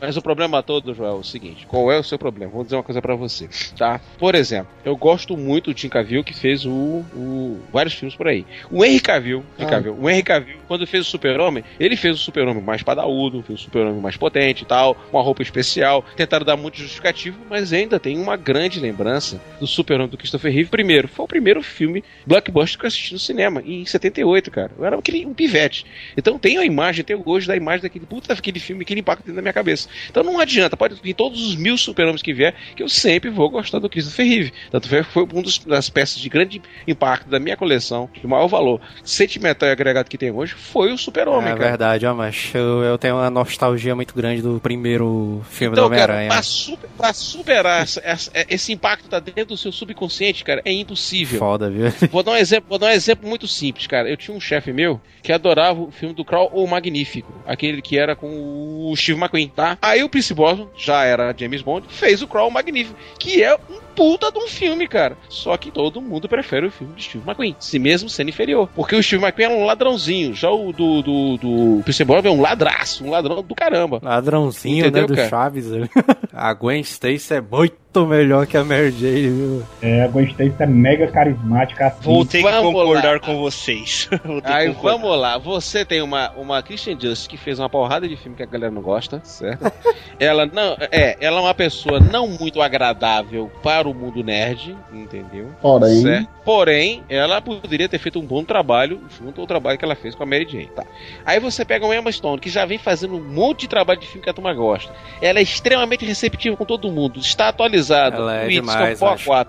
Mas o problema todo, Joel, é o seguinte: qual é o seu problema? Vou dizer uma coisa pra você, tá? Por exemplo, eu gosto muito do Tim Cavill que fez o, o- vários filmes por aí. O Henry Cavill, Ah. Cavill, o Henry Cavill, quando fez o Super-Homem, ele fez o Super-Homem mais padaúdo, fez o Super-Homem mais potente e tal, uma roupa especial. Tentaram dar muito justificativo, mas ainda tem uma grande lembrança do Super-Homem do Christopher Reeve. Primeiro, foi o primeiro filme blockbuster que eu assisti no cinema, em 78, cara. Eu era aquele, um pivete. Então tem a imagem, tem o gosto da imagem daquele puta daquele filme, aquele impacto dentro da minha cabeça. Então não adianta, pode vir todos os mil super-homens que vier, que eu sempre vou gostar do Christopher Reeve. Tanto foi, foi uma das peças de grande impacto da minha coleção, de maior valor sentimental e agregado que tem hoje, foi o super-homem, É cara. verdade, ó, mas eu, eu tenho uma nostalgia muito grande do primeiro filme Então, do Homem-Aranha. pra, super- pra superar essa- essa- esse impacto tá dentro do seu subconsciente, cara, é impossível. Foda, viu? Vou dar um exemplo, vou dar um exemplo muito simples, cara. Eu tinha um chefe meu que adorava o filme do Crow ou Magnífico, aquele que era com o Steve McQueen, tá? Aí o Pierce Brosnan, já era James Bond, fez o Crow Magnífico, que é um puta de um filme, cara. Só que todo mundo prefere o filme do Steve McQueen, se mesmo sendo inferior. Porque o Steve McQueen era um ladrãozinho, já o do, do, do Pierce Brosnan é um ladraço, um ladrão do caramba. Ladrãozinho, Entendeu, né, do cara? Chaves. né? [LAUGHS] a Gwen Stacy é muito melhor que a Mary Jane, viu? É, a Gwen Stacy é mega carismática. assim. Vou ter que Vamos concordar lá. com vocês. [LAUGHS] Aí concordar. vamos lá, você tem uma, uma Christian Justice que fez uma porrada de filme que a galera não gosta, certo? [LAUGHS] ela não é, ela é uma pessoa não muito agradável para o mundo nerd, entendeu? Porém, Certo? Porém, ela poderia ter feito um bom trabalho junto ao trabalho que ela fez com a Mary Jane, tá? Aí você pega a Emma Stone, que já vem fazendo um monte de trabalho de filme que a turma gosta. Ela é extremamente receptiva com todo mundo, está atualizada, Ela é demais.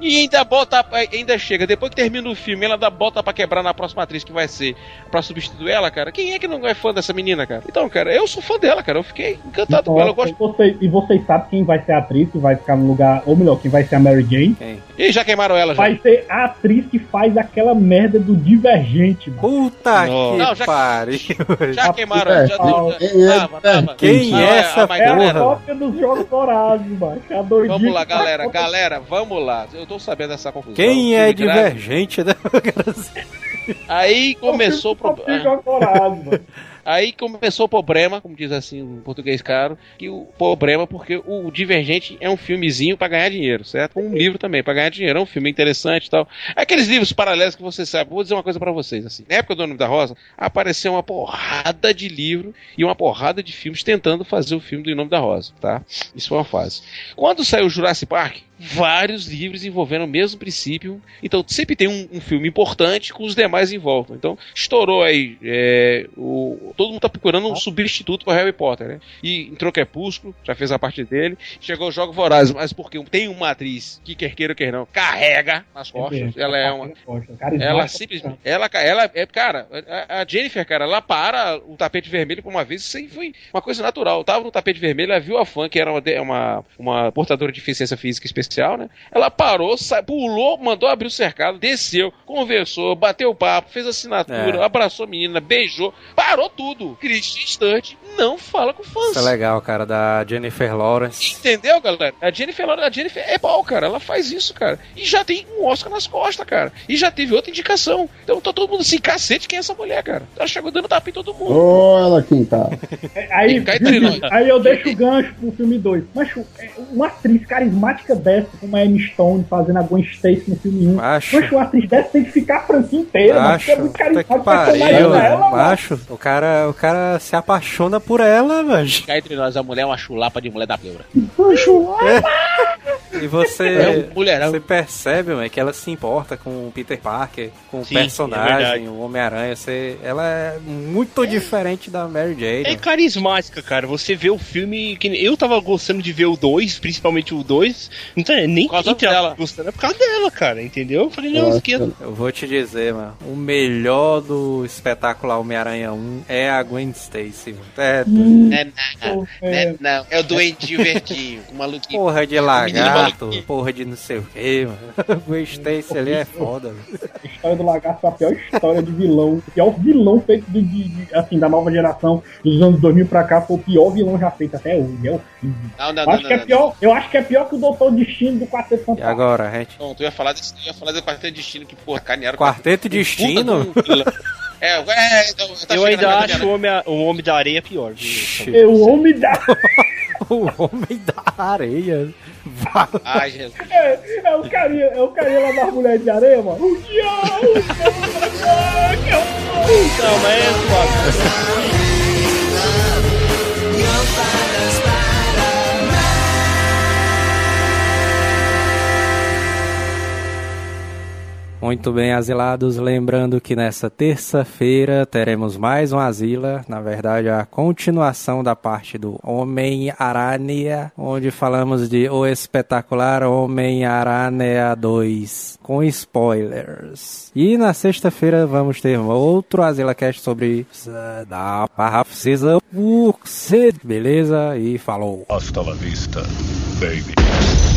E ainda bota, ainda chega, depois que termina o filme, ela dá bota pra quebrar na próxima atriz que vai ser pra substituir ela, cara. Quem é que não é fã dessa menina, cara? Então, cara, eu sou fã dela, cara. Eu fiquei encantado com ela. Eu gosto. e, vocês, e vocês sabem quem vai ser a atriz que vai ficar no lugar, ou melhor, quem vai ser a Mary Jane? Quem? E já queimaram ela já. Vai ser a atriz que faz aquela merda do Divergente, mano. Puta Não. que Não, já- pariu. [LAUGHS] Já queimaram ela. Já, Divergente. já, Quem é tava, tava. Quem Não, é essa a Mike É a porra? Cópia dos Jogos Dourados, mano. É a doidinha Vamos lá, galera, galera, vamos lá. Eu tô sabendo dessa confusão. Quem é Filme grave. divergente, né? [LAUGHS] Aí começou o problema. Aí começou o problema, como diz assim em português caro, que o problema porque o Divergente é um filmezinho pra ganhar dinheiro, certo? Um livro também pra ganhar dinheiro, é um filme interessante e tal. Aqueles livros paralelos que você sabe. Vou dizer uma coisa pra vocês assim. Na época do Nome da Rosa, apareceu uma porrada de livro e uma porrada de filmes tentando fazer o filme do Nome da Rosa, tá? Isso foi uma fase. Quando saiu Jurassic Park, vários livros envolvendo o mesmo princípio. Então sempre tem um, um filme importante com os demais em volta. Então estourou aí. é, o, todo mundo tá procurando um substituto para Harry Potter, né? E entrou Crepúsculo, já fez a parte dele. Chegou o Jogo Voraz, mas porque tem uma atriz que quer queira, quer não, carrega nas costas. Ela é uma. Carismática. Ela simplesmente. Ela, ela é, cara, a, Jennifer, cara, ela para o tapete vermelho por uma vez, isso aí foi uma coisa natural. Eu tava no tapete vermelho, ela viu a fã, que era uma, uma, uma portadora de deficiência física especial, né? Ela parou, sa- pulou, mandou abrir o cercado, desceu, conversou, bateu papo, fez assinatura, É. abraçou a menina, beijou, parou tudo. Christian Stunt não fala com fãs. Isso é legal, cara, da Jennifer Lawrence. Entendeu, galera? A Jennifer, Lawrence- a Jennifer é pau, cara. Ela faz isso, cara. E já tem um Oscar nas costas, cara. E já teve outra indicação. Então tá todo mundo assim, cacete, quem é essa mulher, cara? Ela chegou dando tapa em todo mundo. Ô, ela quem tá. É, Aí, aí eu deixo o gancho pro filme 2. Mas é, uma atriz carismática dessa dessa, como a Emma Stone fazendo a Gwen Stacy no filme 1. Macho. Poxa, uma atriz dessa tem que ficar a franquia inteira, mano. porque é muito que o pariu, dela, velho. mano. Macho, o cara, o cara se apaixona por ela, velho. Cá entre nós, a mulher é uma chulapa de mulher da pleura. [LAUGHS] E você, É um mulherão. você percebe, mano, que ela se importa com o Peter Parker, com Sim, o é personagem, verdade. o Homem-Aranha. Você, ela é muito diferente da Mary Jane. É carismática, cara. Você vê o filme. que Eu tava gostando de ver o 2, principalmente o 2. Então, é nem Por causa dela. gostando, é por causa dela, cara. Entendeu? Eu falei, não, é. Eu vou te dizer, mano, o melhor do espetacular Homem-Aranha 1 é a Gwen Stacy. mano. É, Não é não, é não. É o doentinho verdinho, o maluquinho. porra de menino lagarto, porra de não sei o que, mano. [LAUGHS] Gwen Stacy ali é foda, velho. A história do lagarto foi a pior história de vilão. O pior vilão feito de, de- de- assim, da nova geração dos anos 2000 pra cá foi o pior vilão já feito até hoje. É horrível. Não, não, Eu não, acho não, que é pior, eu acho que é pior que o Doutor Destino do Quarteto E Fantástico. agora, a gente. Não, tu ia falar desse, tu ia falar do Quarteto Destino que, porra, canearam. Quarteto Destino? Vilão. É, é, então, tá Eu ainda na acho o homem, o homem da areia pior. viu? Eu homem da. [LAUGHS] o Homem da Areia. Ai, Jesus. [LAUGHS] É, é o carinha, é o carinha lá das mulheres de areia, mano. O diabo! é o Não, mas é suave. [LAUGHS] Muito bem, asilados. Lembrando que nessa terça-feira teremos mais um Asila. Na verdade, a continuação da parte do Homem-Aranha, onde falamos de O Espetacular Homem-Aranha 2, com spoilers. E na sexta-feira vamos ter outro Asila Cast sobre da Season Beleza? E falou. Hasta la vista, baby.